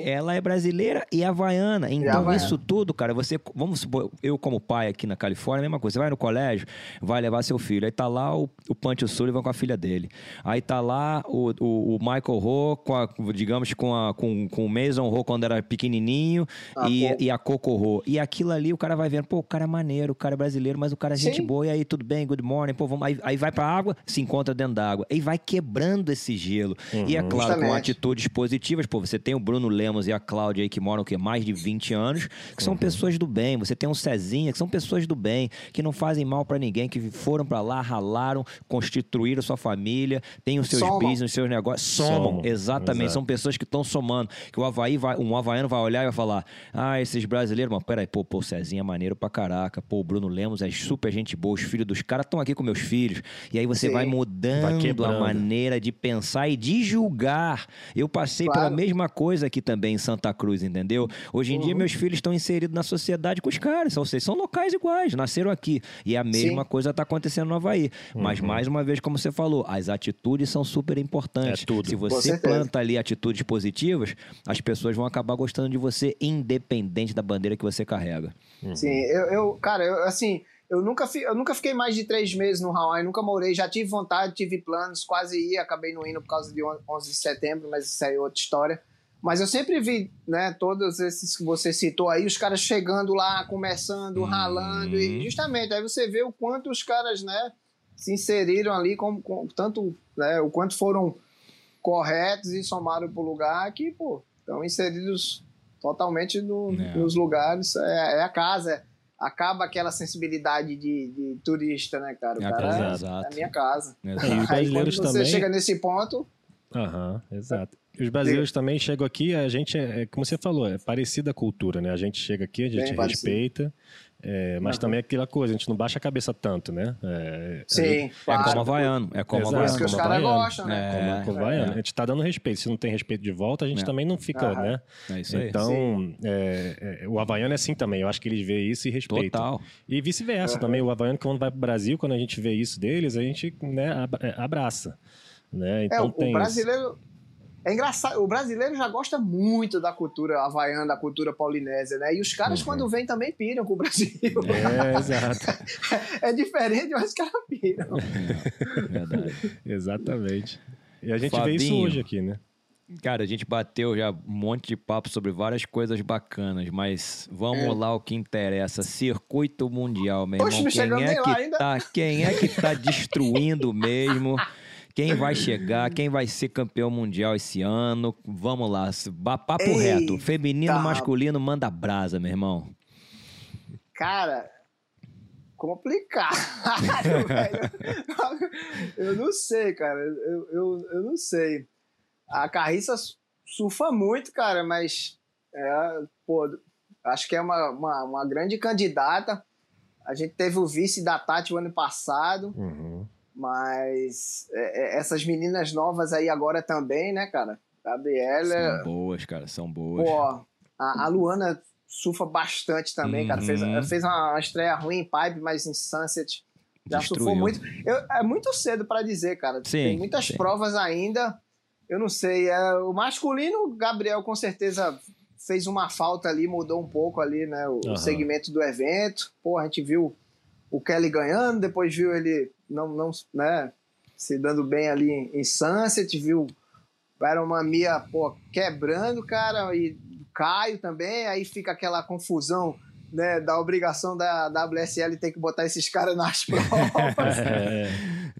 Ela é brasileira e havaiana. Então, havaiana. isso tudo, cara, você. Vamos supor, eu, como pai aqui na Califórnia, a mesma coisa. Você vai no colégio, vai levar seu filho. Aí tá lá o, o Pancho Sullivan com a filha dele. Aí tá lá o, o, o Michael Ho, com a, digamos, com, a, com, com o Mason Ho quando era pequenininho A e, e a Coco Ho. E aquilo ali o cara vai vendo, pô, o cara é maneiro, o cara é brasileiro, mas o cara é gente Sim. boa. E aí, tudo bem, good morning, pô, vamos. Aí, aí vai pra água, se encontra dentro da água. E vai quebrando esse gelo. E é claro, com Justamente. atitudes positivas. Pô, você tem o Bruno Lemos e a Cláudia aí que moram o quê? Mais de 20 anos, que são pessoas do bem. Você tem um Cezinha, que são pessoas do bem, que não fazem mal pra ninguém, que foram pra lá, ralaram, constituíram sua família, têm os seus Somam. business, os seus negócios. Somam, Somam, exatamente. exato. São pessoas que estão somando. Que o Havaí vai, um havaiano vai olhar e vai falar: Ah, esses brasileiros, mano, peraí, pô, pô, o Cezinha é maneiro pra caraca. Pô, o Bruno Lemos é super gente boa, os filhos dos caras estão aqui com meus filhos. E aí você Sim. vai Vai mudando a quebrando. maneira de pensar e de julgar. Eu passei Claro. pela mesma coisa aqui também em Santa Cruz, entendeu? Hoje em Uhum. dia meus filhos estão inseridos na sociedade com os caras, ou seja, são locais iguais, nasceram aqui. E a mesma Sim. coisa está acontecendo no Havaí. Mas mais uma vez, como você falou, as atitudes são super importantes. É tudo. Se você planta ali atitudes positivas, as pessoas vão acabar gostando de você, independente da bandeira que você carrega. Sim, eu, eu cara, eu, assim, eu nunca, fi, eu nunca fiquei mais de três meses no Hawaii, nunca morei, já tive vontade, tive planos, quase ia, acabei não indo por causa de on- 11 de setembro, mas isso aí é outra história. Mas eu sempre vi, né, todos esses que você citou aí, os caras chegando lá, começando, ralando, e justamente aí você vê o quanto os caras, né, se inseriram ali, com, com- tanto, né, o quanto foram corretos e somaram pro lugar que, pô, estão inseridos totalmente no- É. nos lugares, é, é a casa, acaba aquela sensibilidade de, de turista, né, cara? O É a cara casa, é, exato. é minha casa. Exato. E os (laughs) Aí brasileiros quando você também- chega nesse ponto, Aham, exato. E os brasileiros também chegam aqui, a gente, é, é como você falou, é parecida a cultura, né? A gente chega aqui, a gente Bem parecido. É, mas Uhum. também é aquela coisa, a gente não baixa a cabeça tanto, né? É, sim, É claro. como havaiano, é como Exato. Por havaiano. isso que os caras gostam, né? É. Como, como é. A gente tá dando respeito. Se não tem respeito de volta, a gente É. também não fica, né? É isso aí. Então, é, é, o Havaiano é assim também. Eu acho que eles veem isso e respeitam. Total. E vice-versa também. O Havaiano, quando vai pro Brasil, quando a gente vê isso deles, a gente né, abra- é, abraça. Né? É, Então o, tem o isso. É engraçado, o brasileiro já gosta muito da cultura havaiana, da cultura polinésia, né? E os caras, Uhum. quando vêm, também piram com o Brasil. É, (laughs) exato. É diferente, mas os caras piram. (laughs) Verdade. Exatamente. E a gente vê isso Fabinho. hoje aqui, né? Cara, a gente bateu já um monte de papo sobre várias coisas bacanas, mas vamos É. lá o que interessa. Circuito mundial, meu Poxa, irmão. não Quem é, que ainda. tá, quem é que tá (laughs) destruindo mesmo? Quem vai chegar? Quem vai ser campeão mundial esse ano? Vamos lá, papo Eita, reto. Feminino, rapaz. masculino, manda brasa, meu irmão. Cara, complicado, (laughs) velho. Eu não sei, cara. Eu, eu, eu não sei. A Carriça surfa muito, cara, mas é, pô, acho que é uma, uma, uma grande candidata. A gente teve o vice da Tati o ano passado, Uhum. Mas é, é, essas meninas novas aí agora também, né, cara? Gabriela, São boas, cara, são boas. Pô, a, a Luana surfa bastante também, cara. Fez, Uhum. fez uma estreia ruim em Pipe, mas em Sunset já surfou Destruiu. muito. Eu- é muito cedo pra dizer, cara. Sim, Tem muitas sim. provas ainda. Eu não sei. É, o masculino, o Gabriel com certeza fez uma falta ali, mudou um pouco ali, né? O, o Aham. segmento do evento. Pô, a gente viu o Kelly ganhando, depois viu ele não, não né, se dando bem ali em, em Sunset, viu o Aeromania, pô, quebrando, cara, e Caio também, aí fica aquela confusão né, da obrigação da WSL ter que botar esses caras nas (laughs) provas. (laughs) é,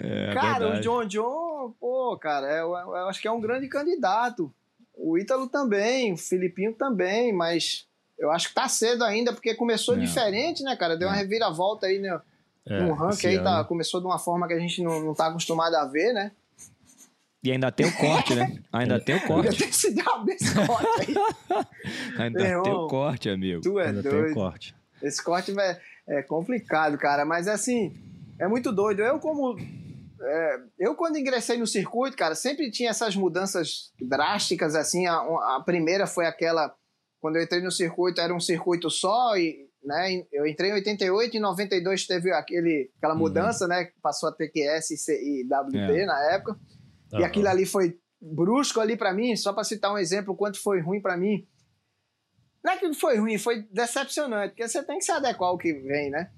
é, cara, verdade. o John John, pô, cara, eu, eu, acho que é um grande candidato. O Ítalo também, o Filipinho também, mas eu acho que tá cedo ainda, porque começou é. diferente, né, cara? Deu uma é. reviravolta aí né, é, no ranking aí, tá, começou de uma forma que a gente não, não tá acostumado a ver, né? E ainda tem o corte, né? (laughs) Ainda tem o corte. Ainda tem esse diabo desse corte aí. (laughs) ainda Meu tem o corte, amigo. Tu é ainda doido. Tem o corte. Esse corte é, é complicado, cara. Mas assim, é muito doido. Eu, como. É, eu, quando ingressei no circuito, cara, sempre tinha essas mudanças drásticas, assim. A, a primeira foi aquela. Quando eu entrei no circuito, era um circuito só e né? Eu entrei em 88 e em 92 teve aquele, aquela uhum. mudança, uhum. né? Passou a TQS e, WP é. na época. Uhum. E aquilo ali foi brusco ali para mim, só para citar um exemplo, quanto foi ruim para mim. Não é que foi ruim, foi decepcionante, porque você tem que se adequar ao que vem, né?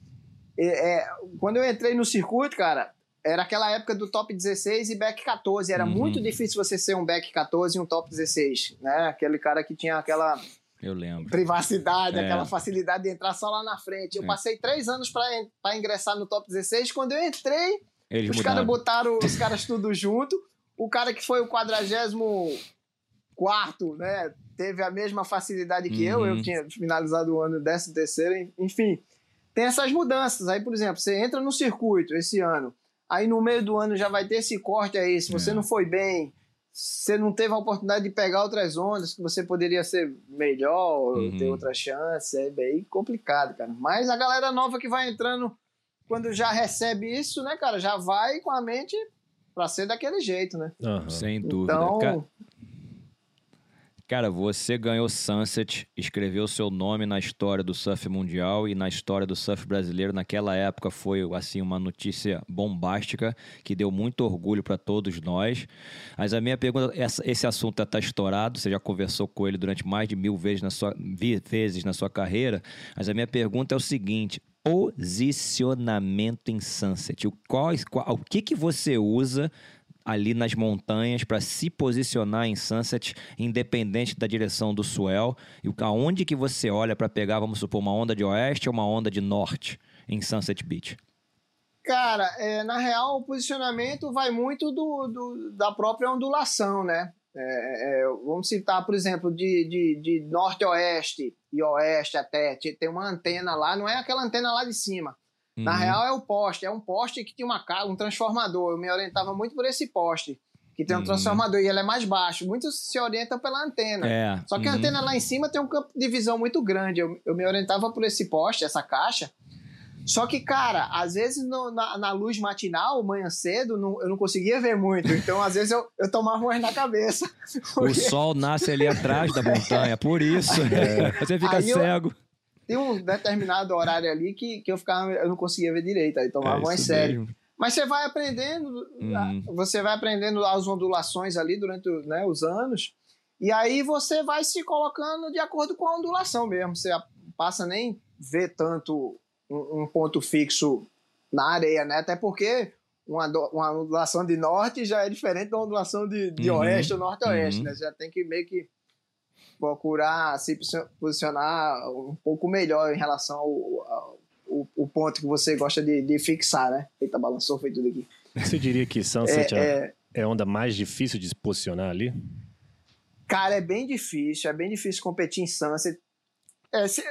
E, é, quando eu entrei no circuito, cara, era aquela época do top 16 e back 14. Era uhum. muito difícil você ser um back 14 e um top 16, né? Aquele cara que tinha aquela eu lembro. Privacidade, é. aquela facilidade de entrar só lá na frente. Eu é. passei três anos para ingressar no top 16. Quando eu entrei, Eles os caras botaram os caras tudo junto. O cara que foi o 44, né? Teve a mesma facilidade que uhum. eu. Eu uhum. tinha finalizado o ano 13 terceiro, enfim. Tem essas mudanças. Aí, por exemplo, você entra no circuito esse ano. Aí no meio do ano já vai ter esse corte aí. Se você é. não foi bem, você não teve a oportunidade de pegar outras ondas que você poderia ser melhor, uhum. ter outra chance. É bem complicado, cara. Mas a galera nova que vai entrando, quando já recebe isso, né, cara, já vai com a mente para ser daquele jeito, né? Uhum. Sem dúvida. Então, Cara, você ganhou Sunset, escreveu seu nome na história do surf mundial e na história do surf brasileiro. Naquela época foi assim uma notícia bombástica que deu muito orgulho para todos nós. Mas a minha pergunta, essa, esse assunto está estourado. Você já conversou com ele durante mais de mil vezes na sua vezes na sua carreira. Mas a minha pergunta é o seguinte: posicionamento em Sunset. O, qual, qual, o que, que você usa ali nas montanhas para se posicionar em Sunset, independente da direção do swell, e aonde que você olha para pegar, vamos supor, uma onda de oeste ou uma onda de norte em Sunset Beach? Cara, é, na real, o posicionamento vai muito do, do da própria ondulação, né? É, é, vamos citar, por exemplo, de, de, de norte a oeste e oeste até, tem uma antena lá, não é aquela antena lá de cima, Uhum. Na real, é o poste. É um poste que tinha uma um transformador. Eu me orientava muito por esse poste. Que tem um uhum. transformador e ele é mais baixo. Muitos se orientam pela antena. É. Só que uhum. a antena lá em cima tem um campo de visão muito grande. Eu, eu me orientava por esse poste, essa caixa. Só que, cara, às vezes no, na, na, luz matinal, manhã cedo, não, eu não conseguia ver muito. Então, às vezes, eu, eu tomava umas na cabeça. Porque... O sol nasce ali atrás da montanha, por isso. (laughs) É. Você fica aí cego. Eu, tem um determinado horário ali que, que eu ficava, eu não conseguia ver direito, aí tomava é mais sério. Mas você vai aprendendo, uhum. você vai aprendendo as ondulações ali durante né, os anos, e aí você vai se colocando de acordo com a ondulação mesmo. Você passa nem ver tanto um, um ponto fixo na areia, né? Até porque uma, uma ondulação de norte já é diferente da ondulação de, de uhum. oeste ou norte-oeste, uhum. né? Você já tem que meio que procurar se posicionar um pouco melhor em relação ao, ao, ao ponto que você gosta de, de, fixar, né? Eita, balançou, foi tudo aqui. Você diria que Sunset é, é, é a onda mais difícil de se posicionar ali? Cara, é bem difícil, é bem difícil competir em Sunset. É, se,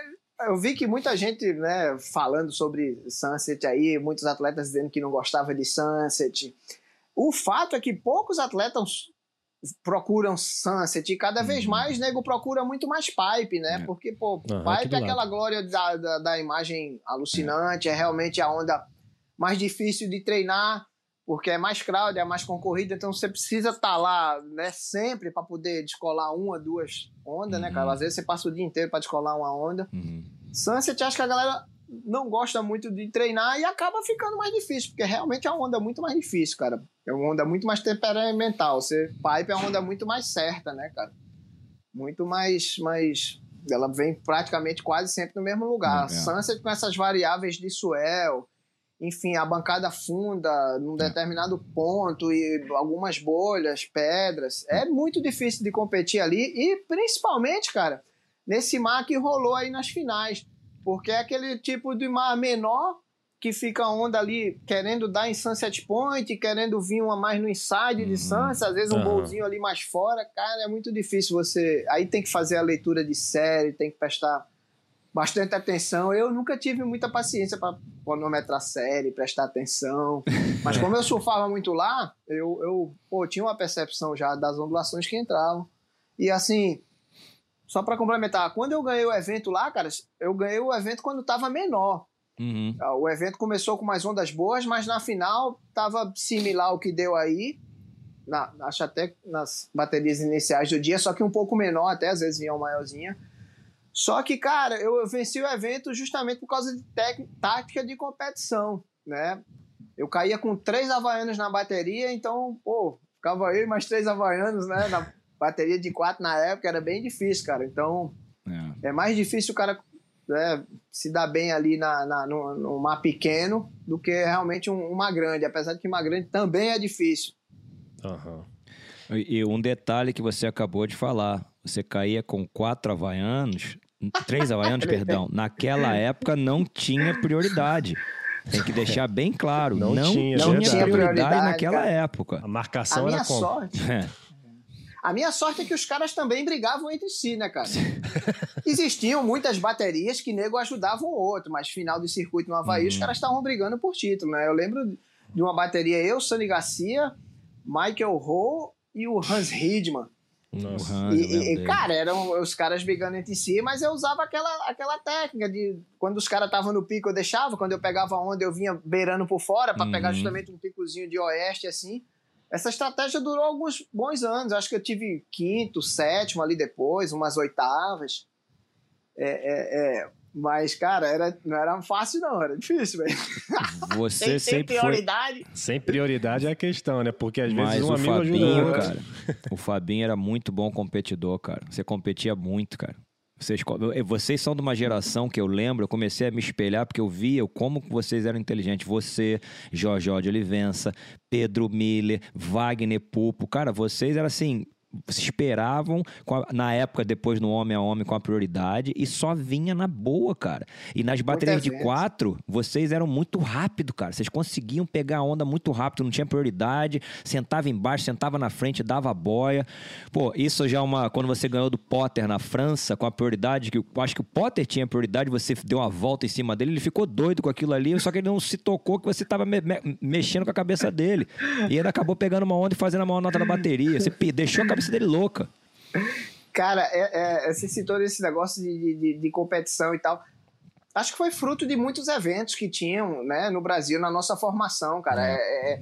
eu vi que muita gente, né, falando sobre Sunset aí, muitos atletas dizendo que não gostava de Sunset. O fato é que poucos atletas procuram Sunset e cada vez uhum. mais nego procura muito mais Pipe, né? É. Porque, pô, uhum, Pipe é aquela glória da, da, da imagem alucinante, é. é. realmente a onda mais difícil de treinar, porque é mais crowd, é mais concorrida, então você precisa estar tá lá, né, sempre para poder descolar uma, duas ondas, uhum. né, cara? Uhum. Às vezes você passa o dia inteiro para descolar uma onda. Uhum. Sunset, acho que a galera não gosta muito de treinar e acaba ficando mais difícil, porque realmente é uma onda muito mais difícil, cara. É uma onda muito mais temperamental. Você, pipe é uma onda muito mais certa, né, cara? Muito mais, mais. Ela vem praticamente quase sempre no mesmo lugar. É. Sunset com essas variáveis de swell. enfim, a bancada funda num determinado ponto e algumas bolhas, pedras. É muito difícil de competir ali e principalmente, cara, nesse mar que rolou aí nas finais, porque é aquele tipo de mar menor que fica a onda ali querendo dar em Sunset Point, querendo vir uma mais no inside de uhum. Sunset, às vezes um uhum. bolzinho ali mais fora. Cara, é muito difícil você. Aí tem que fazer a leitura de série, tem que prestar bastante atenção. Eu nunca tive muita paciência para cronometrar série, prestar atenção. (laughs) Mas como eu surfava muito lá, eu, eu pô, tinha uma percepção já das ondulações que entravam. E assim, só para complementar, quando eu ganhei o evento lá, cara, eu ganhei o evento quando estava menor. Uhum. Ah, o evento começou com mais ondas boas, mas na final estava similar ao que deu aí. Na, acho até nas baterias iniciais do dia, só que um pouco menor, até às vezes vinha uma maiorzinha. Só que, cara, eu venci o evento justamente por causa de tática de competição, né? Eu caía com três havaianos na bateria, então, pô, ficava eu e mais três havaianos, né? Na bateria de quatro na época era bem difícil, cara. Então, é, é mais difícil o cara né, se dar bem ali na, na, no, no mar pequeno do que realmente um, uma grande, apesar de que uma grande também é difícil. Uhum. E, e um detalhe que você acabou de falar, você caía com quatro havaianos, três havaianos, (laughs) perdão, naquela época não tinha prioridade. Tem que deixar bem claro, não, não tinha, não tinha prioridade, prioridade naquela cara. época. A marcação a era como? Sorte, é. A minha sorte é que os caras também brigavam entre si, né, cara? (laughs) Existiam muitas baterias que nego ajudavam o outro, mas final de circuito no Havaí, os uhum. caras estavam brigando por título, né? Eu lembro de uma bateria, eu, Sonny Garcia, Michael Ho e o Hans Hidman. Nossa, e, e cara, eram os caras brigando entre si, mas eu usava aquela, aquela técnica de quando os caras estavam no pico eu deixava, quando eu pegava onda eu vinha beirando por fora para uhum. pegar justamente um picozinho de oeste assim. Essa estratégia durou alguns bons anos. Acho que eu tive quinto, sétimo ali depois, umas oitavas. É, é, é. Mas, cara, era, não era fácil, não, era difícil, velho. Você tem, sempre prioridade. Foi... Sem prioridade é a questão, né? Porque às Mas vezes um o amigo Fabinho, ajuda cara, o Fabinho era muito bom competidor, cara. Você competia muito, cara. Vocês, vocês são de uma geração que eu lembro, eu comecei a me espelhar porque eu via como vocês eram inteligentes. Você, Jorge de Olivença, Pedro Miller, Wagner Pupo. Cara, vocês eram assim, se esperavam a, na época depois no homem a homem com a prioridade e só vinha na boa, cara. E nas baterias de quatro, vocês eram muito rápido, cara. Vocês conseguiam pegar a onda muito rápido, não tinha prioridade, sentava embaixo, sentava na frente, dava boia. Pô, isso já é uma quando você ganhou do Potter na França com a prioridade que eu acho que o Potter tinha prioridade, você deu uma volta em cima dele, ele ficou doido com aquilo ali, só que ele não se tocou que você estava me, me, mexendo com a cabeça dele. E ele acabou pegando uma onda e fazendo a maior nota da bateria. Você deixou a cabeça cabeça dele louca. Cara, é, é, você citou esse negócio de, de, de, competição e tal. Acho que foi fruto de muitos eventos que tinham né, no Brasil, na nossa formação, cara. É. é, é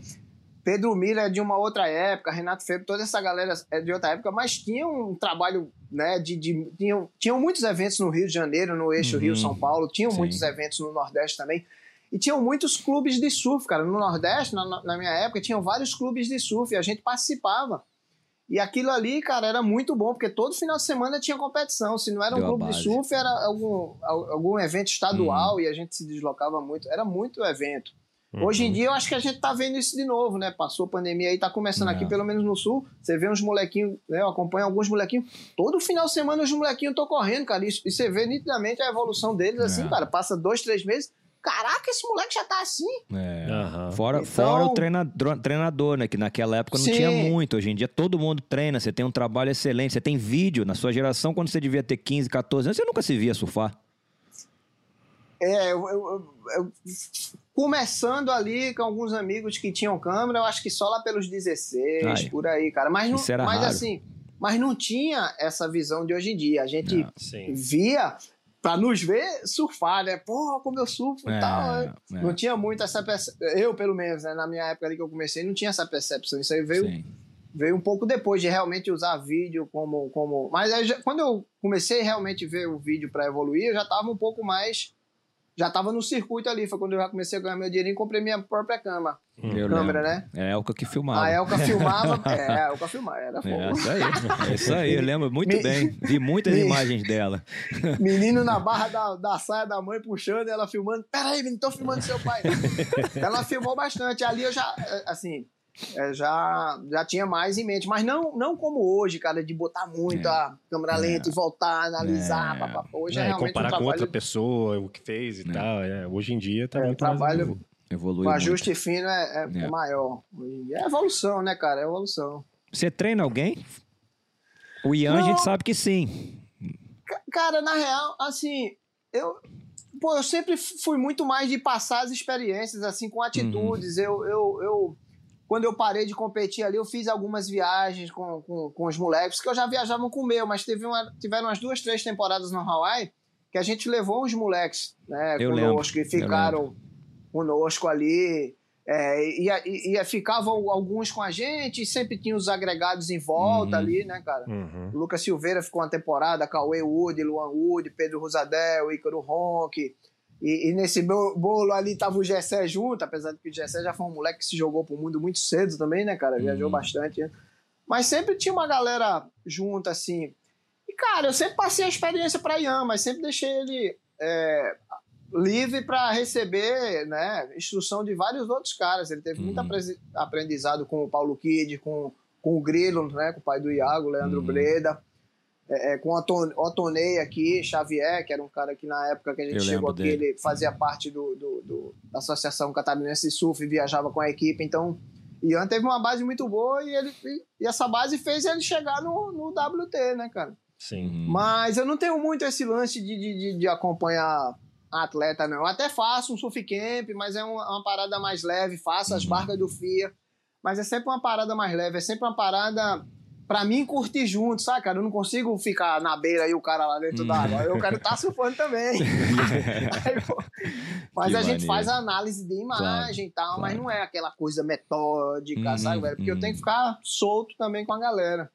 Pedro Miller é de uma outra época, Renato Febre, toda essa galera é de outra época, mas tinha um trabalho, né, de, de tinham, tinham muitos eventos no Rio de Janeiro, no eixo uhum. Rio-São Paulo, tinham Sim. muitos eventos no Nordeste também. E tinham muitos clubes de surf, cara. No Nordeste, na, na minha época, tinham vários clubes de surf e a gente participava. E aquilo ali, cara, era muito bom, porque todo final de semana tinha competição. Se não era um Deu clube de surf, era algum, algum evento estadual uhum. e a gente se deslocava muito. Era muito evento. Uhum. Hoje em dia, eu acho que a gente tá vendo isso de novo, né? Passou a pandemia aí, tá começando é. aqui, pelo menos no sul. Você vê uns molequinhos, né? Eu acompanho alguns molequinhos. Todo final de semana os molequinhos estão correndo, cara. E, e você vê nitidamente a evolução deles, assim, é. cara. Passa dois, três meses caraca, esse moleque já tá assim. É. Uhum. Fora, então... fora o treinador, treinador, né? Que naquela época não Sim. tinha muito. Hoje em dia todo mundo treina, você tem um trabalho excelente, você tem vídeo. Na sua geração, quando você devia ter 15, 14 anos, você nunca se via surfar. É, eu, eu, eu, começando ali com alguns amigos que tinham câmera, eu acho que só lá pelos 16, Ai, por aí, cara. Mas, não, mas raro. assim, mas não tinha essa visão de hoje em dia. A gente via para nos ver surfar, né? Pô, como eu surfo e é, tal. É. Não tinha muito essa percepção. Eu, pelo menos, né? na minha época ali que eu comecei, não tinha essa percepção. Isso aí veio, veio um pouco depois de realmente usar vídeo como. como... Mas aí, quando eu comecei realmente a ver o vídeo para evoluir, eu já estava um pouco mais já tava no circuito ali. Foi quando eu já comecei a ganhar meu dinheiro e comprei minha própria cama. Eu câmera, lembro. né? É a Elka que filmava. A Elka filmava. (laughs) é, a Elka filmava. Era fogo. É isso aí, é isso aí, eu lembro muito Me- bem. Vi muitas Me- imagens dela. Menino na barra da, da saia da mãe puxando, ela filmando. Peraí, não tô filmando seu pai. não." (laughs) ela filmou bastante. Ali eu já, é, assim, é, já, já tinha mais em mente. Mas não, não como hoje, cara, de botar muito a câmera lenta e voltar, analisar. É. Hoje é, É, realmente um comparar com trabalho outra pessoa, o que fez e É. tal. é. Hoje em dia tá É, muito trabalho- mais... Evolui O muito. ajuste fino é, é- É. é maior. É evolução, né, cara? É evolução. Você treina alguém? O Ian a Não. gente sabe que sim. Ca- Cara, na real, assim, eu. Pô, eu sempre fui muito mais de passar as experiências, assim, com atitudes. Eu, eu, eu. Quando eu parei de competir ali, eu fiz algumas viagens com, com, com os moleques, que eu já viajava com o meu, mas teve uma, tiveram umas duas, três temporadas no Hawaii que a gente levou uns moleques né, Eu conosco lembro, e eu ficaram conosco ali. É, ia, ia, ficavam alguns com a gente, e sempre tinha os agregados em volta Uhum. ali, né, cara? Uhum. Lucas Silveira ficou uma temporada, Cauê Wood, Luan Wood, Pedro Rosadel, Ícaro Ronque. E, e nesse bo- bolo ali tava o Gessé junto, apesar de que o Gessé já foi um moleque que se jogou pro mundo muito cedo também, né, cara? Viajou Uhum. bastante. né? Mas sempre tinha uma galera junto, assim. E, cara, eu sempre passei a experiência pra Ian, mas sempre deixei ele é, livre para receber né, instrução de vários outros caras. Ele teve muito Uhum. apre- aprendizado com o Paulo Kidd, com, com o Grilo, né, com o pai do Iago, Leandro Uhum. Breda, é, é, com o Oton- Otonei aqui, Xavier, que era um cara que na época que a gente Eu chegou aqui, dele. ele fazia parte do, do- do- da Associação Catarinense de Surf e viajava com a equipe. Então, Ian teve uma base muito boa e, ele, e, e essa base fez ele chegar no, no WT, né, cara? Sim. Mas eu não tenho muito esse lance de, de, de- acompanhar atleta, não. Eu até faço um surf camp, mas é uma, uma parada mais leve, faço as Uhum. barcas do FIA, mas é sempre uma parada mais leve, é sempre uma parada pra mim curtir junto, sabe, cara? Eu não consigo ficar na beira e o cara lá dentro Uhum. da água. Eu quero estar surfando também. (laughs) Aí, pô, mas Que a gente maneiro. faz a análise de imagem e tal, mas claro. não é aquela coisa metódica, Uhum, sabe, velho? Porque eu uhum. tenho que ficar solto também com a galera.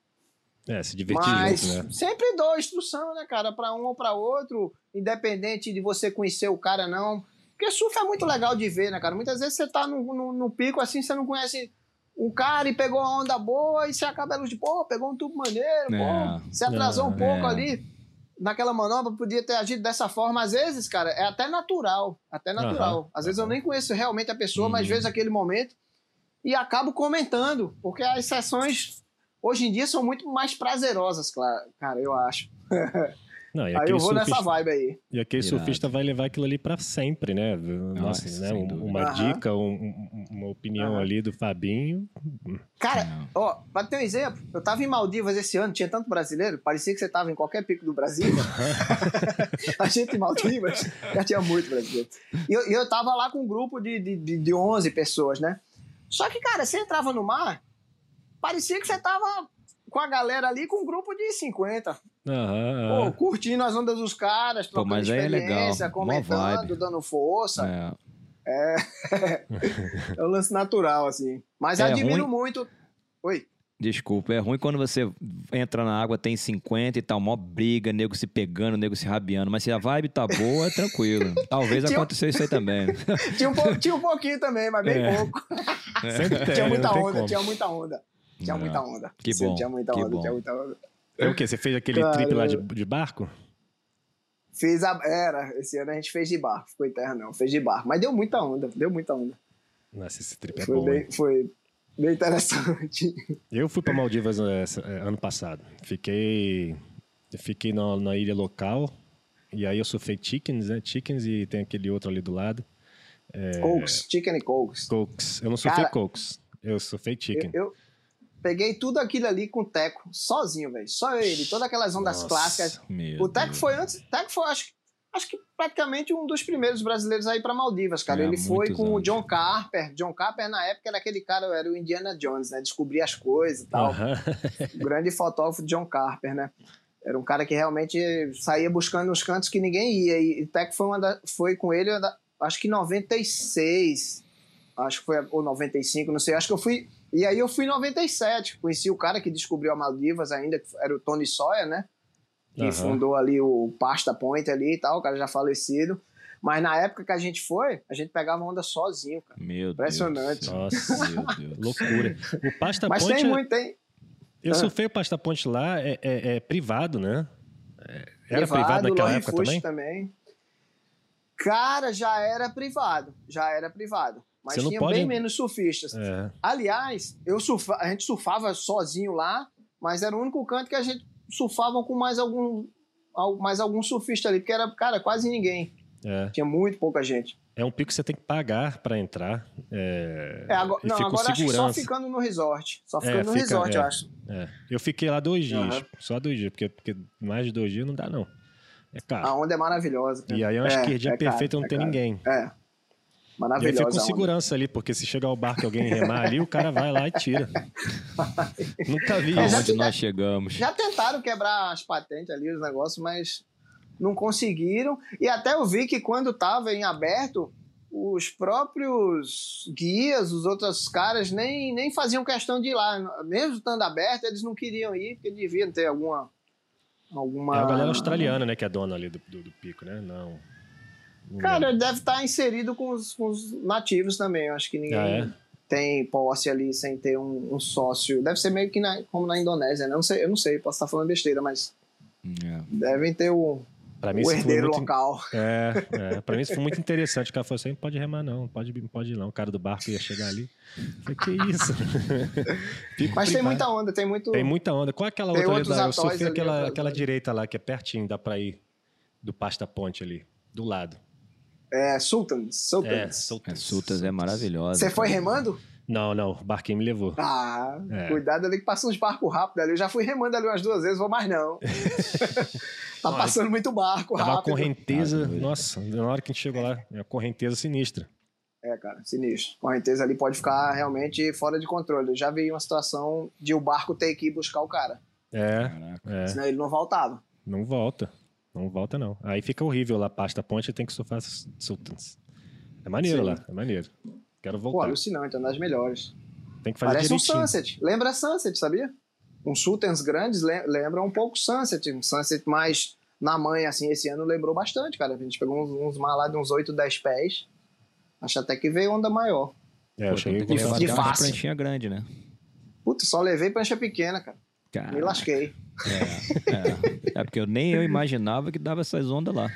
É, se divertir Mas junto, né? sempre dou instrução, né, cara, para um ou para outro, independente de você conhecer o cara não. Porque surf é muito legal de ver, né, cara? Muitas vezes você tá no, no, no pico assim, você não conhece um cara e pegou uma onda boa e você acaba elogiando, pô, pegou um tubo maneiro, É, pô, você atrasou um é, pouco é. ali. Naquela manobra, podia ter agido dessa forma. Às vezes, cara, é até natural. Até natural. Aham, Às vezes eu nem conheço realmente a pessoa, mas Uhum. vejo aquele momento e acabo comentando. Porque as sessões hoje em dia são muito mais prazerosas, cara, eu acho. (laughs) Não, e Aí eu vou surfista, nessa vibe aí. E aquele Irado. surfista vai levar aquilo ali pra sempre, né? Nossa, Nossa, né? Um- dúvida. Uma dica, um- um- uma opinião Aham. ali do Fabinho. Cara, Não. ó, pra ter um exemplo, eu tava em Maldivas esse ano, tinha tanto brasileiro, parecia que você tava em qualquer pico do Brasil. (laughs) (laughs) a gente em Maldivas já tinha muito brasileiro. E eu, eu tava lá com um grupo de, de, de, de 11 pessoas, né? Só que, cara, você entrava no mar, parecia que você tava com a galera ali com um grupo de 50. Pô, aham. curtindo as ondas dos caras, Pô, trocando mas aí é legal, experiência, comentando, dando força. É. (laughs) É um lance natural, assim. Mas É admiro ruim? muito. Oi. Desculpa, é ruim quando você entra na água, tem 50 e tal, mó briga, nego se pegando, nego se rabiando. Mas se a vibe tá boa, é tranquilo. (laughs) Talvez Tinha- aconteceu isso aí também. (laughs) Tinha um, tinha um pouquinho também, mas bem É. pouco. Sempre tem, tinha muita onda, tinha muita onda. Tinha muita onda. que Sim, bom, Tinha muita que onda, bom. tinha muita onda. É o quê? Você fez aquele Cara, trip lá de, de barco? Fiz a. Era, esse ano a gente fez de barco, ficou em terra não, fez de barco. Mas deu muita onda, deu muita onda. Nossa, esse trip é foi, bom. hein? bem, foi bem interessante. (laughs) Eu fui para Maldivas essa- eh, ano passado. Fiquei, fiquei na, na ilha local. E aí eu surfei chickens, né? Chickens e tem aquele outro ali do lado. Cokes, chicken e cokes. Cokes. Eu não surfei Cara, cokes. Eu surfei chicken. Eu, eu peguei tudo aquilo ali com o Teco, sozinho, velho. Só ele, todas aquelas ondas Nossa. clássicas. O Teco Deus. foi antes. Teco foi, acho, que- acho que praticamente um dos primeiros brasileiros aí pra Maldivas, cara. É, Ele foi com o anos. John Carper. John Carper, na época, era aquele cara, era o Indiana Jones, né? Descobria as coisas e tal. Aham. O grande fotógrafo John Carper, né? Era um cara que realmente saía buscando os cantos que ninguém ia. E o Teco foi, uma da- foi com ele, acho que em 96. Acho que foi, ou 95, não sei. Acho que eu fui. E aí eu fui em 97. Conheci o cara que descobriu a Maldivas ainda, que era o Tony Sawyer, né? Que Aham. fundou ali o Pasta Point ali e tal, o cara já falecido. Mas na época que a gente foi, a gente pegava onda sozinho, cara. Meu Impressionante. Deus. Nossa, Meu (laughs) Deus. loucura. O Pasta Mas Ponte. tem muito, tem. Eu Ah. surfei o Pasta Ponte lá, é, é- é privado, né? É- Era privado, naquela Long época Fush também? Cara, já era privado. Já era privado. Mas tinha pode- bem menos surfistas. É. Aliás, eu surfa, a gente surfava sozinho lá, mas era o único canto que a gente surfava com mais algum, al- mais algum surfista ali, porque era, cara, quase ninguém. É. Tinha muito pouca gente. É um pico que você tem que pagar pra entrar. É, É, agora, e não, agora acho que só segurança. ficando no resort. Só É, ficando no fica- resort, é. eu acho. É. Eu fiquei lá dois dias. Aham. Só dois dias, porque, porque mais de dois dias não dá, não. É caro. A onda é maravilhosa. cara. E aí é uma É, esquerdinha é caro, não tem ninguém. É. E aí Maravilhosa. fica com segurança ali, porque se chegar ao barco e alguém remar ali, o cara vai lá e tira. (laughs) Nunca vi. Aonde nós chegamos? Já tentaram quebrar as patentes ali, os negócios, mas não conseguiram. E até eu vi que quando estava em aberto, os próprios guias, os outros caras, nem, nem faziam questão de ir lá. Mesmo estando aberto, eles não queriam ir, porque deviam ter alguma. alguma... É a galera australiana, né, que é dona ali do, do, do pico, né? Não. Cara, lembro. deve estar inserido com os, com os nativos também. Eu acho que ninguém Ah, é? tem posse ali sem ter um, um sócio. Deve ser meio que na- como na Indonésia, né? Eu não sei, eu não sei, posso estar falando besteira, mas É. devem ter o, Pra mim, o herdeiro muito, local. É, é, pra mim isso foi muito interessante. O cara falou assim: não pode remar, não, pode, não pode ir, não. O cara do barco ia chegar ali. Eu falei, que isso? (laughs) Mas tem privado. muita onda, tem muito. Tem muita onda. Qual é aquela Tem outra ali? eu ali, aquela, aquela direita lá, que é pertinho, dá pra ir do Pasta Ponte ali, do lado. É, Sultans. Sultans. É, Sultans. É, Sultas é maravilhosa. Você foi remando? Não, não, o barquinho me levou. Ah, É. cuidado ali que passa uns barcos rápidos ali. Eu já fui remando ali umas duas vezes, vou mais não. (laughs) tá passando muito barco Tava uma rápido. correnteza, Ah, nossa, na hora que a gente chegou lá, é uma correnteza sinistra. É, cara, sinistro. Correnteza ali pode ficar realmente fora de controle. Eu já vi uma situação de o barco ter que ir buscar o cara. É, Caraca. é, Senão ele não voltava. não volta. Não volta, não. Aí fica horrível lá, Pasta Ponte, tem que surfar Sultans. É maneiro Sim. lá, é maneiro. Quero Pô, voltar. alucinante, é uma das melhores. Tem que fazer Parece um direitinho. Sunset. Lembra Sunset, sabia? Uns Sultans grandes le- lembram um pouco Sunset. Um Sunset mais na manha, assim, esse ano lembrou bastante, cara. A gente pegou uns, uns mar lá de uns 8, 10 pés. Acho até que veio onda maior. É, eu Pô, cheguei tem com de fácil. pranchinha grande, né? Putz, só levei prancha pequena, cara. Me Caraca. lasquei. É, é porque eu nem eu imaginava que dava essas ondas lá.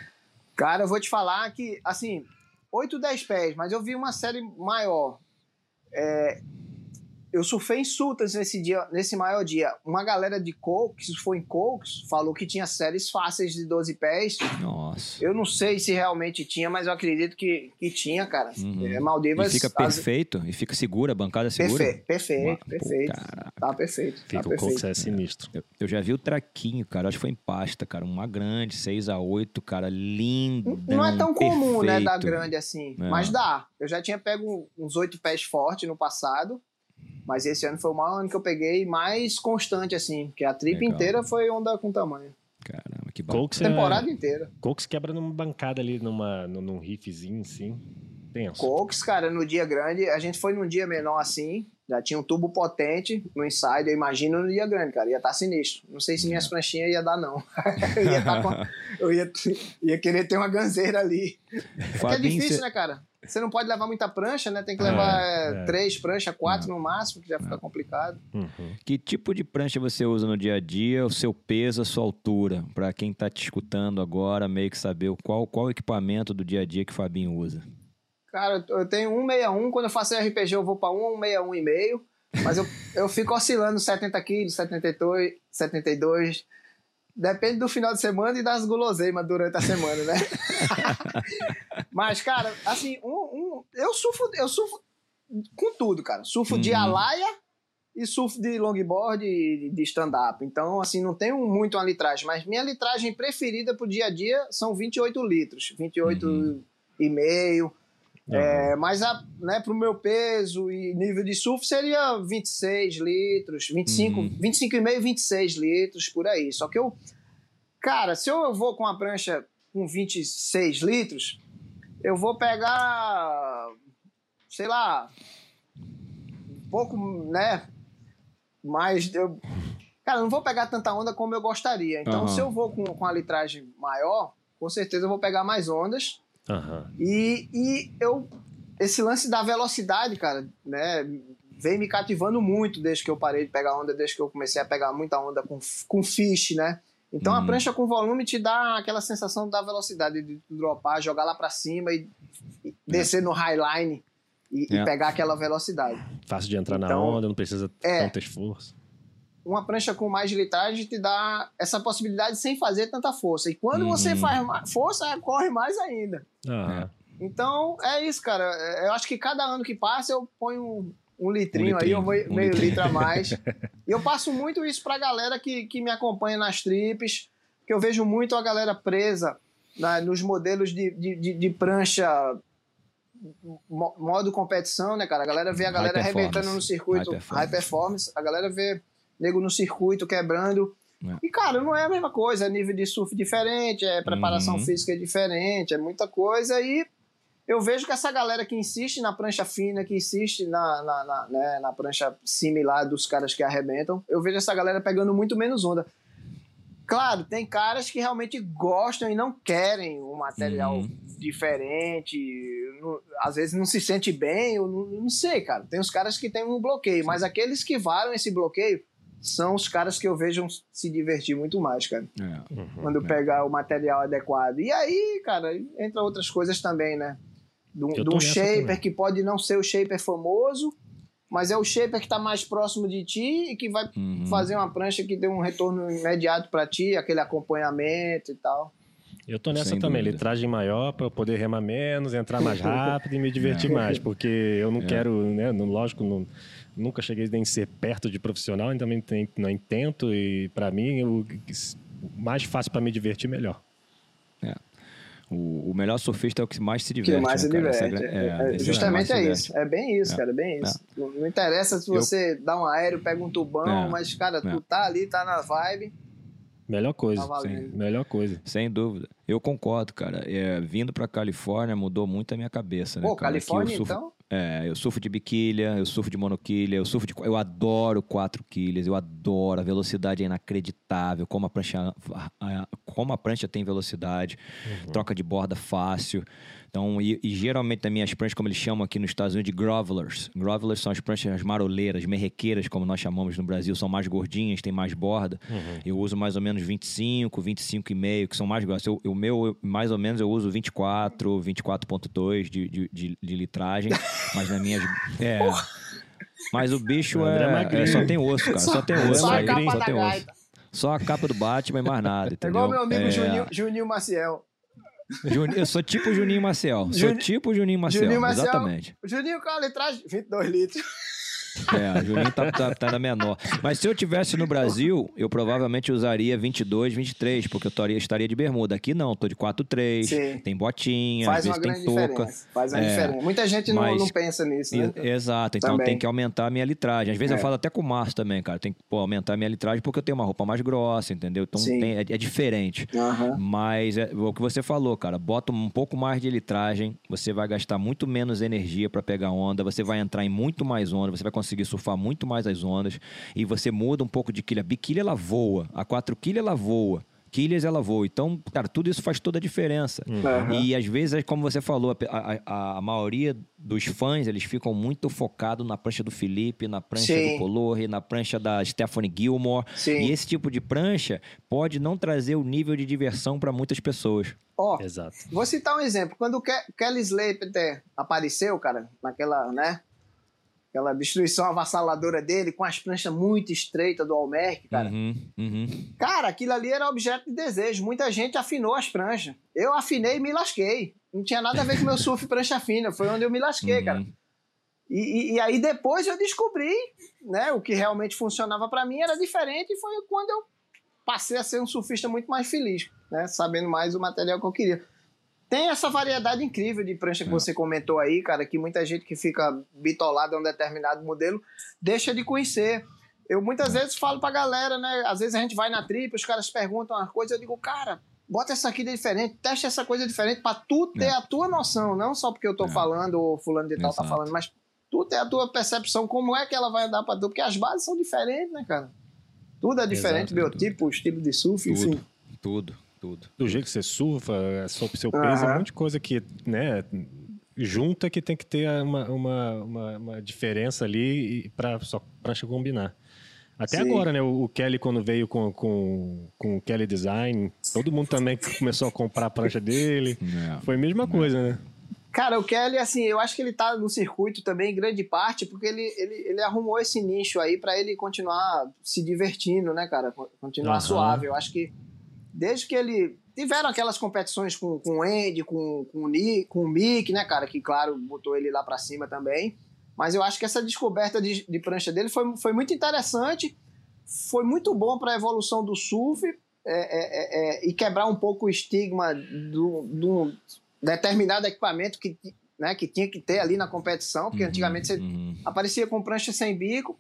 Cara, eu vou te falar que, assim, 8, 10 pés, mas eu vi uma série maior. É, eu surfei em Sultans nesse dia, nesse maior dia. Uma galera de Cokes, se foi em Cokes, falou que tinha séries fáceis de 12 pés. Nossa. Eu não sei se realmente tinha, mas eu acredito que, que tinha, cara. Uhum. É, E Maldivas. fica as- perfeito, e fica segura, a bancada é segura. Perfeito, perfeito, Pô, perfeito. caraca. Tá perfeito. Fica tá o perfeito. é sinistro. Eu, eu já vi o traquinho, cara. Acho que foi em pasta, cara. Uma grande, 6 a 8 cara. Lindo. Não é tão comum, né, dar perfeito. grande assim. É. Mas dá. Eu já tinha pego uns oito pés forte no passado. Mas esse ano foi o maior ano que eu peguei mais constante, assim. Porque a trip Legal. inteira foi onda com tamanho. Caramba, que bacana. Cox, Temporada é, inteira. Cox quebra numa bancada ali, numa, num, riffzinho, assim. Tenso. Cox, cara, no dia grande, a gente foi num dia menor assim. Já tinha um tubo potente no inside. Eu imagino no dia grande, cara. Ia estar sinistro. Não sei se minhas pranchinhas ia dar, não. (laughs) eu ia, tá com- eu ia, ia querer ter uma ganzeira ali. Porque é Fabinho, difícil, cê- né, cara? Você não pode levar muita prancha, né? Tem que É, levar é. é, três pranchas, quatro no máximo, que já fica complicado. Uhum. Que tipo de prancha você usa no dia a dia, o seu peso, a sua altura? Pra quem tá te escutando agora, meio que saber qual, qual o equipamento do dia a dia que o Fabinho usa. Cara, eu tenho 161, quando eu faço RPG eu vou pra 1, 161 e meio, mas eu, eu fico oscilando 70 quilos, 72, 72, depende do final de semana e das guloseimas durante a semana, né? (laughs) mas, cara, assim, um, um- eu surfo, eu surfo com tudo, cara. Surfo de Uhum. alaia e surfo de longboard e de stand-up. Então, assim, não tenho muito uma litragem, mas minha litragem preferida pro dia a dia são 28 litros, 28 Uhum. e meio. É, mas a, né, pro meu peso e nível de surf seria 26 litros, 25, Uhum. 25,5, 26 litros por aí. Só que eu, cara, se eu vou com uma prancha com 26 litros, eu vou pegar, sei lá, um pouco, né, mais. Eu, cara, eu não vou pegar tanta onda como eu gostaria. Então, Aham. se eu vou com, com a litragem maior, com certeza eu vou pegar mais ondas. Aham. E, e eu, esse lance da velocidade, cara, né, vem me cativando muito desde que eu parei de pegar onda, desde que eu comecei a pegar muita onda com, com fish, né? Então a Uhum. prancha com volume te dá aquela sensação da velocidade de dropar, jogar lá pra cima e, e descer no highline e, e É. pegar aquela velocidade. Fácil de entrar na Então, onda, não precisa é. tanto esforço. Uma prancha com mais litragem te dá essa possibilidade sem fazer tanta força. E quando Uhum. você faz força, corre mais ainda. Aham. Então, é isso, cara. É, Eu acho que cada ano que passa eu ponho um, um litrinho, aí, litrinho, eu vou um meio litrinho. litro a mais. (laughs) e eu passo muito isso pra galera que, que me acompanha nas trips, que eu vejo muito a galera presa na- nos modelos de, de, de, de prancha mo- modo competição, né, cara? A galera vê a High galera arrebentando no circuito High high performance. performance. A galera vê nego no circuito quebrando. É. E, cara, não é a mesma coisa. É nível de surf diferente, é preparação Uhum. física diferente, é muita coisa. E eu vejo que essa galera que insiste na prancha fina, que insiste na, na, na, né, na prancha similar dos caras que arrebentam, eu vejo essa galera pegando muito menos onda. Claro, tem caras que realmente gostam e não querem um material Uhum. diferente, não- às vezes não se sente bem, eu não, não sei, cara. Tem os caras que têm um bloqueio, mas aqueles que varam esse bloqueio são os caras que eu vejo se divertir muito mais, cara É. Uhum. quando pegar o material adequado. E aí, cara, entra outras coisas também, né? De um, shaper também. que pode não ser o shaper famoso, mas é o shaper que tá mais próximo de ti e que vai Uhum. fazer uma prancha que dê um retorno imediato para ti, aquele acompanhamento e tal. Eu tô nessa Sem também, dúvida. litragem maior para eu poder remar menos, entrar mais (laughs) rápido e me divertir mais, porque eu não É. quero, né, lógico, não- nunca cheguei nem ser perto de profissional, e também tem, não tento e para mim o mais fácil para me divertir melhor. O, o melhor surfista é o que mais se que diverte. mais né, se cara? Essa diverte. gra- É, é, que justamente mais se é diverte. isso. É bem isso, É. cara, é bem isso. Não, não interessa se Eu- você dá um aéreo, pega um tubão, É. mas, cara, tu É. tá ali, tá na vibe. Melhor coisa, Tá melhor coisa. Sem dúvida. Eu concordo, cara. É, vindo pra Califórnia mudou muito a minha cabeça, né? Pô, cara? Califórnia, eu surfo, então? É, eu surfo de biquilha, eu surfo de monoquilha, eu surfo de. Eu adoro quatro quilhas, eu adoro. A velocidade é inacreditável, como a prancha, como a prancha tem velocidade, troca de borda fácil. Então, e, e geralmente as minhas pranchas, como eles chamam aqui nos Estados Unidos, de grovelers. Grovelers são as pranchas maroleiras, merrequeiras, como nós chamamos no Brasil, são mais gordinhas, tem mais borda. Eu uso mais ou menos 25, 25,5, que são mais grossas. O meu, eu- mais ou menos, eu uso 24, 24,2 de, de, de, de litragem. (laughs) Mas na minha. É. Mas o bicho é, magrinho. é, só tem osso, cara. Só, tem osso. Só a aí, capa só tem osso. gaita. Só a capa do Batman e mais nada, É entendeu? igual meu amigo É, Juninho, Juninho Maciel. Eu sou tipo Juninho Maciel. Sou tipo Juninho Maciel. Juninho Maciel. Exatamente. Juninho, qual a litragem? 22 litros. É, o Juninho tá, tá, tá na menor. Mas se eu tivesse no Brasil, eu provavelmente usaria 22, 23, porque eu estaria, estaria de bermuda. Aqui não, tô de 4-3, Sim. tem botinha, Faz às vezes tem touca. diferença. Faz uma É, diferença. Muita gente não, mas- não pensa nisso, né? Exato, então Também. tem que aumentar a minha litragem. Às vezes É. eu falo até com o Márcio também, cara. Tem que pô, aumentar a minha litragem porque eu tenho uma roupa mais grossa, entendeu? Então tem- é, é diferente. Aham. Mas é o que você falou, cara. Bota um pouco mais de litragem, você vai gastar muito menos energia para pegar onda, você vai entrar em muito mais onda, você vai conseguir surfar muito mais as ondas e você muda um pouco de quilha. Biquilha ela voa, a quatro quilha ela voa. Quilhas ela voa. Então, cara, tudo isso faz toda a diferença. Aham. E às vezes, como você falou, a, a- a maioria dos fãs, eles ficam muito focados na prancha do Felipe, na prancha Sim. do Polorri, na prancha da Stephanie Gilmore. Sim. E esse tipo de prancha pode não trazer o nível de diversão para muitas pessoas. Ó, Exato. vou citar um exemplo. Quando o Ke- Kelly Slater apareceu, cara, naquela, né? Aquela destruição avassaladora dele, com as pranchas muito estreitas do Almec, cara. Uhum, uhum. Cara, aquilo ali era objeto de desejo. Muita gente afinou as pranchas. Eu afinei e me lasquei. Não tinha nada a ver com meu surf prancha fina. Foi onde eu me lasquei, Uhum. cara. E, e- e aí depois eu descobri, né? O que realmente funcionava pra mim era diferente e foi quando eu passei a ser um surfista muito mais feliz, né? Sabendo mais o material que eu queria. Tem essa variedade incrível de prancha que É. você comentou aí, cara, que muita gente que fica bitolada a um determinado modelo deixa de conhecer. Eu muitas vezes falo pra galera, né? Às vezes a gente vai na trip, os caras perguntam uma coisa, eu digo, cara, bota essa aqui de diferente, testa essa coisa diferente pra tu ter É. a tua noção, não só porque eu tô É. falando ou fulano de tal tá Exato. falando, mas tu ter a tua percepção, como é que ela vai andar pra tu, porque as bases são diferentes, né, cara? Tudo é diferente, Exato, biotipo, estilo de surf, Tudo. enfim. Tudo. Tudo. Do jeito que você surfa, o seu peso, é um monte de coisa que, né, junta que tem que ter uma, uma, uma, uma diferença ali para só prancha combinar. Até Sim. agora, né? O, Kelly, quando veio com, com, com o Kelly Design, todo mundo também começou a comprar a prancha dele. Não, (laughs) Foi a mesma não. coisa, né? Cara, o Kelly, assim, eu acho que ele tá no circuito também, em grande parte, porque ele, ele, ele arrumou esse nicho aí para ele continuar se divertindo, né, cara? Continuar uhum. suave. Eu acho que desde que ele. Tiveram aquelas competições com, com o Andy, com, com, o Nick, com o Mick, né, cara? Que, claro, botou ele lá para cima também. Mas eu acho que essa descoberta de, de prancha dele foi, foi muito interessante, foi muito bom para a evolução do surf é, é, é, e quebrar um pouco o estigma do, do determinado equipamento que, né, que tinha que ter ali na competição, porque uhum, antigamente você uhum. aparecia com prancha sem bico,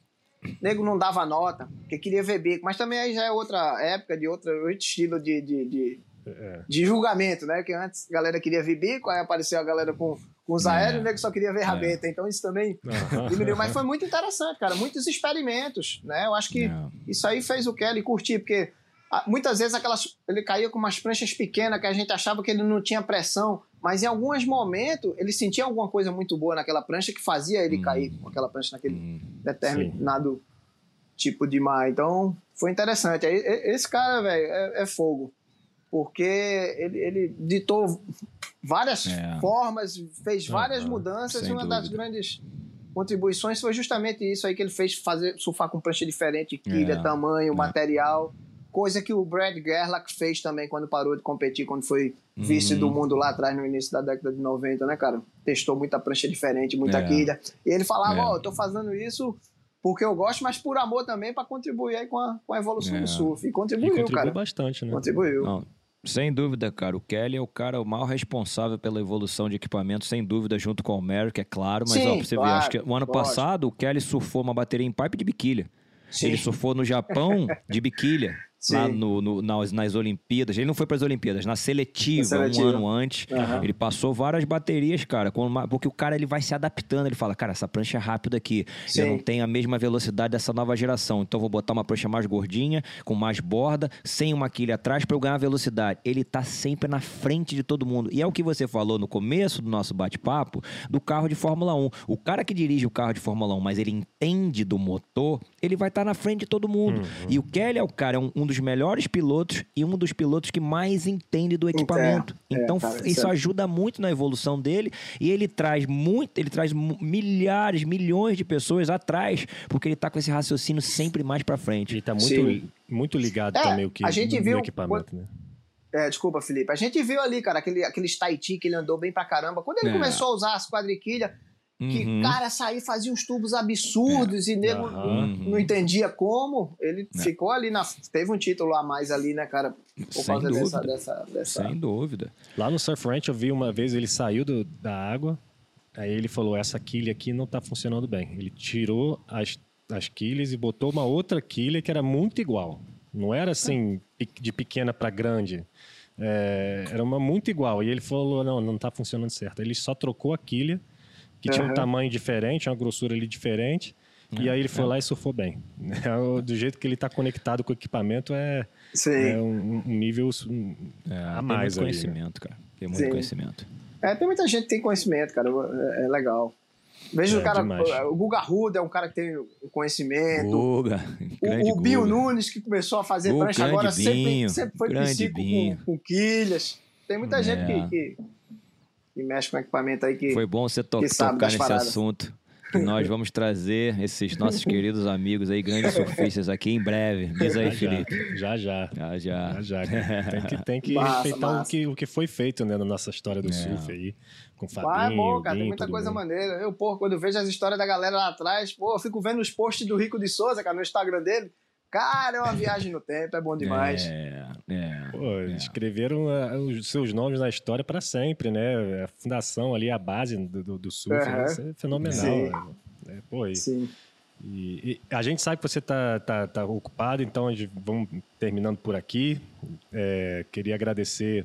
nego não dava nota, porque queria ver bico, mas também aí já é outra época, de outra, outro estilo de, de, de, é. de julgamento, né? Que antes a galera queria ver bico, aí apareceu a galera com, com os aéreos, é. nego só queria ver é. rabeta, então isso também diminuiu, mas foi muito interessante, cara, muitos experimentos, né? Eu acho que é. isso aí fez o Kelly curtir, porque ah, muitas vezes aquelas, ele caía com umas pranchas pequenas que a gente achava que ele não tinha pressão, mas em alguns momentos ele sentia alguma coisa muito boa naquela prancha que fazia ele hum. cair com aquela prancha naquele hum. determinado Sim. tipo de mar. Então foi interessante. Esse cara, velho, é, é, fogo. Porque ele, ele ditou várias é. formas, fez várias mudanças e uma dúvida. das grandes contribuições foi justamente isso aí que ele fez fazer surfar com prancha diferente, quilha, é. tamanho, é. material coisa que o Brad Gerlach fez também quando parou de competir, quando foi vice uhum. do mundo lá atrás, no início da década de 90, né, cara? Testou muita prancha diferente, muita é. quilha. E ele falava, ó, é. oh, eu tô fazendo isso porque eu gosto, mas por amor também para contribuir aí com a, com a evolução é. do surf. E contribuiu, e contribuiu cara. bastante, né? Contribuiu. Não. Sem dúvida, cara. O Kelly é o cara o mal responsável pela evolução de equipamento, sem dúvida, junto com o Merrick, é claro. Mas, Sim, ó, pra você claro, ver, acho que o ano passado o Kelly surfou uma bateria em pipe de biquília. Sim. Ele surfou no Japão (laughs) de biquília. Lá no, no, nas, nas Olimpíadas. Ele não foi para as Olimpíadas, na seletiva, seletiva, um ano antes. Uhum. Ele passou várias baterias, cara, porque o cara ele vai se adaptando. Ele fala, cara, essa prancha é rápida aqui. Sim. Eu não tenho a mesma velocidade dessa nova geração. Então vou botar uma prancha mais gordinha, com mais borda, sem uma quilha atrás para eu ganhar velocidade. Ele tá sempre na frente de todo mundo. E é o que você falou no começo do nosso bate-papo do carro de Fórmula 1. O cara que dirige o carro de Fórmula 1, mas ele entende do motor, ele vai estar tá na frente de todo mundo. Uhum. E o Kelly é o cara, é um, um dos melhores pilotos e um dos pilotos que mais entende do equipamento. É, então é, cara, isso é. ajuda muito na evolução dele e ele traz muito, ele traz milhares, milhões de pessoas atrás, porque ele está com esse raciocínio sempre mais para frente. Ele está muito, muito ligado é, também o que a gente no, viu equipamento, né? É, desculpa, Felipe. A gente viu ali, cara, aquele, aquele Tahiti que ele andou bem pra caramba. Quando ele é. começou a usar as quadriquilhas, que uhum. cara saía fazia uns tubos absurdos é. e nego uhum. não entendia como. Ele é. ficou ali na. Teve um título a mais ali, né, cara? Por Sem causa dúvida. Dessa, dessa, dessa, Sem dúvida. Lá no Surf Ranch eu vi uma vez, ele saiu do, da água, aí ele falou: essa quilha aqui não tá funcionando bem. Ele tirou as, as quilhas e botou uma outra quilha que era muito igual. Não era assim, de pequena para grande. É, era uma muito igual. E ele falou: não, não tá funcionando certo. Ele só trocou a quilha que uhum. tinha um tamanho diferente, uma grossura ali diferente. É, e aí ele foi é. lá e surfou bem. (laughs) Do jeito que ele está conectado com o equipamento é, é um, um, nível é, a mais. Tem muito conhecimento, cara. Tem muito Sim. conhecimento. É, tem muita gente que tem conhecimento, cara. É, é legal. Veja é, o cara, demais. o Guga Ruda é um cara que tem com Guga, o, o Binho Nunes, que começou a fazer prancha agora, sempre, sempre foi psico com, com quilhas. Tem muita gente que, que que mexe com equipamento aí que. Foi bom você to tocar nesse paradas. assunto. Que nós vamos trazer esses nossos (laughs) queridos amigos aí, grandes surfistas aqui em breve. Diz aí, já, Felipe. Já, já. Já, já. já, já. (laughs) Tem que, tem que massa, respeitar massa. O, que, o que foi feito né, na nossa história do é. surf aí. Com Fabinho, ah, é bom, cara. tem muita coisa mundo. maneira. Eu, pô, quando eu vejo as histórias da galera lá atrás, pô, eu fico vendo os posts do Rico de Souza, cara, no Instagram dele. Cara, é uma viagem no tempo, é bom demais. É, é. Pô, é. escreveram uh, os seus nomes na história para sempre, né? A fundação ali, a base do, do, do surf, uhum. isso é fenomenal. Sim. Né? Pô, e, Sim. E, e, a gente sabe que você tá, tá, tá ocupado, então a gente, vamos terminando por aqui. É, queria agradecer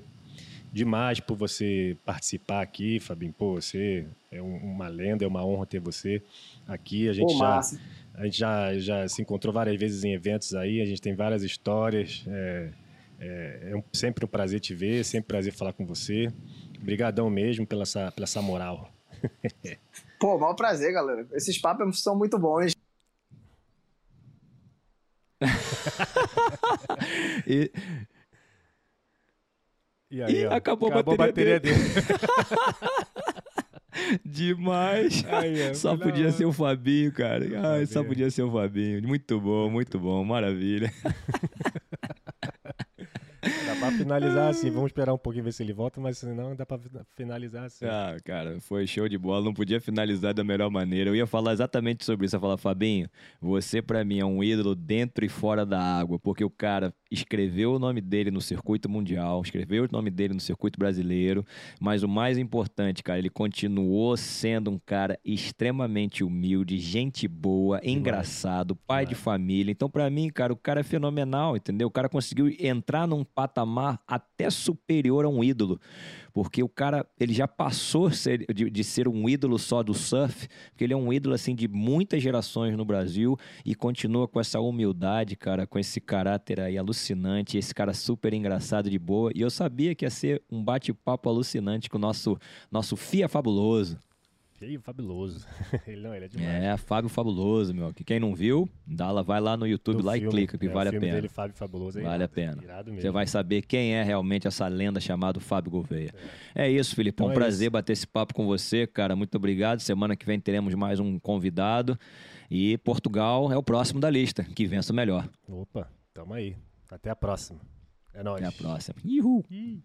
demais por você participar aqui, Fabinho. Pô, você é um, uma lenda, é uma honra ter você aqui. A gente Pô, já. Massa a gente já, já se encontrou várias vezes em eventos aí, a gente tem várias histórias. É, É, é um, sempre um prazer te ver, sempre um prazer falar com você. Obrigadão mesmo pela essa, pela essa moral. (laughs) Pô, maior prazer, galera. Esses papos são muito bons. (laughs) e, e aí, e ó, acabou, acabou, a bateria, dele. (laughs) Demais. Aí, só podia ser o Fabinho, cara. Ai, só podia ser o Fabinho. Muito bom, muito bom. Maravilha. (laughs) Dá pra finalizar assim. Vamos esperar um pouquinho ver se ele volta, mas senão dá pra finalizar assim. Ah, cara, foi show de bola. Não podia finalizar da melhor maneira. Eu ia falar exatamente sobre isso. Eu ia falar, Fabinho, você pra mim é um ídolo dentro e fora da água, porque o cara escreveu o nome dele no circuito mundial, escreveu o nome dele no circuito brasileiro, mas o mais importante, cara, ele continuou sendo um cara extremamente humilde, gente boa, engraçado, pai de família. Então, pra mim, cara, o cara é fenomenal, entendeu? O cara conseguiu entrar num patamar até superior a um ídolo. Porque o cara, ele já passou ser- de, de ser um ídolo só do surf, porque ele é um ídolo, assim, de muitas gerações no Brasil e continua com essa humildade, cara, com esse caráter aí alucinante, esse cara super engraçado de boa. E eu sabia que ia ser um bate-papo alucinante com o nosso, nosso Fia Fabuloso. Feio, fabuloso. (laughs) ele não, ele é demais. É, Fábio Fabuloso, meu. Que quem não viu, dá lá, vai lá no YouTube Do lá filme, e clica, que é, vale a pena. Dele, Fábio Fabuloso, é Vale a irado, pena. irado mesmo. Você vai saber quem é realmente essa lenda chamada Fábio Gouveia. É, isso, Felipe. Então um é prazer isso. bater esse papo com você, cara. Muito obrigado. Semana que vem teremos mais um convidado. E Portugal é o próximo da lista. Que vença o melhor. Opa, tamo aí. Até a próxima. É nóis. Até a próxima. Uhul. Ih.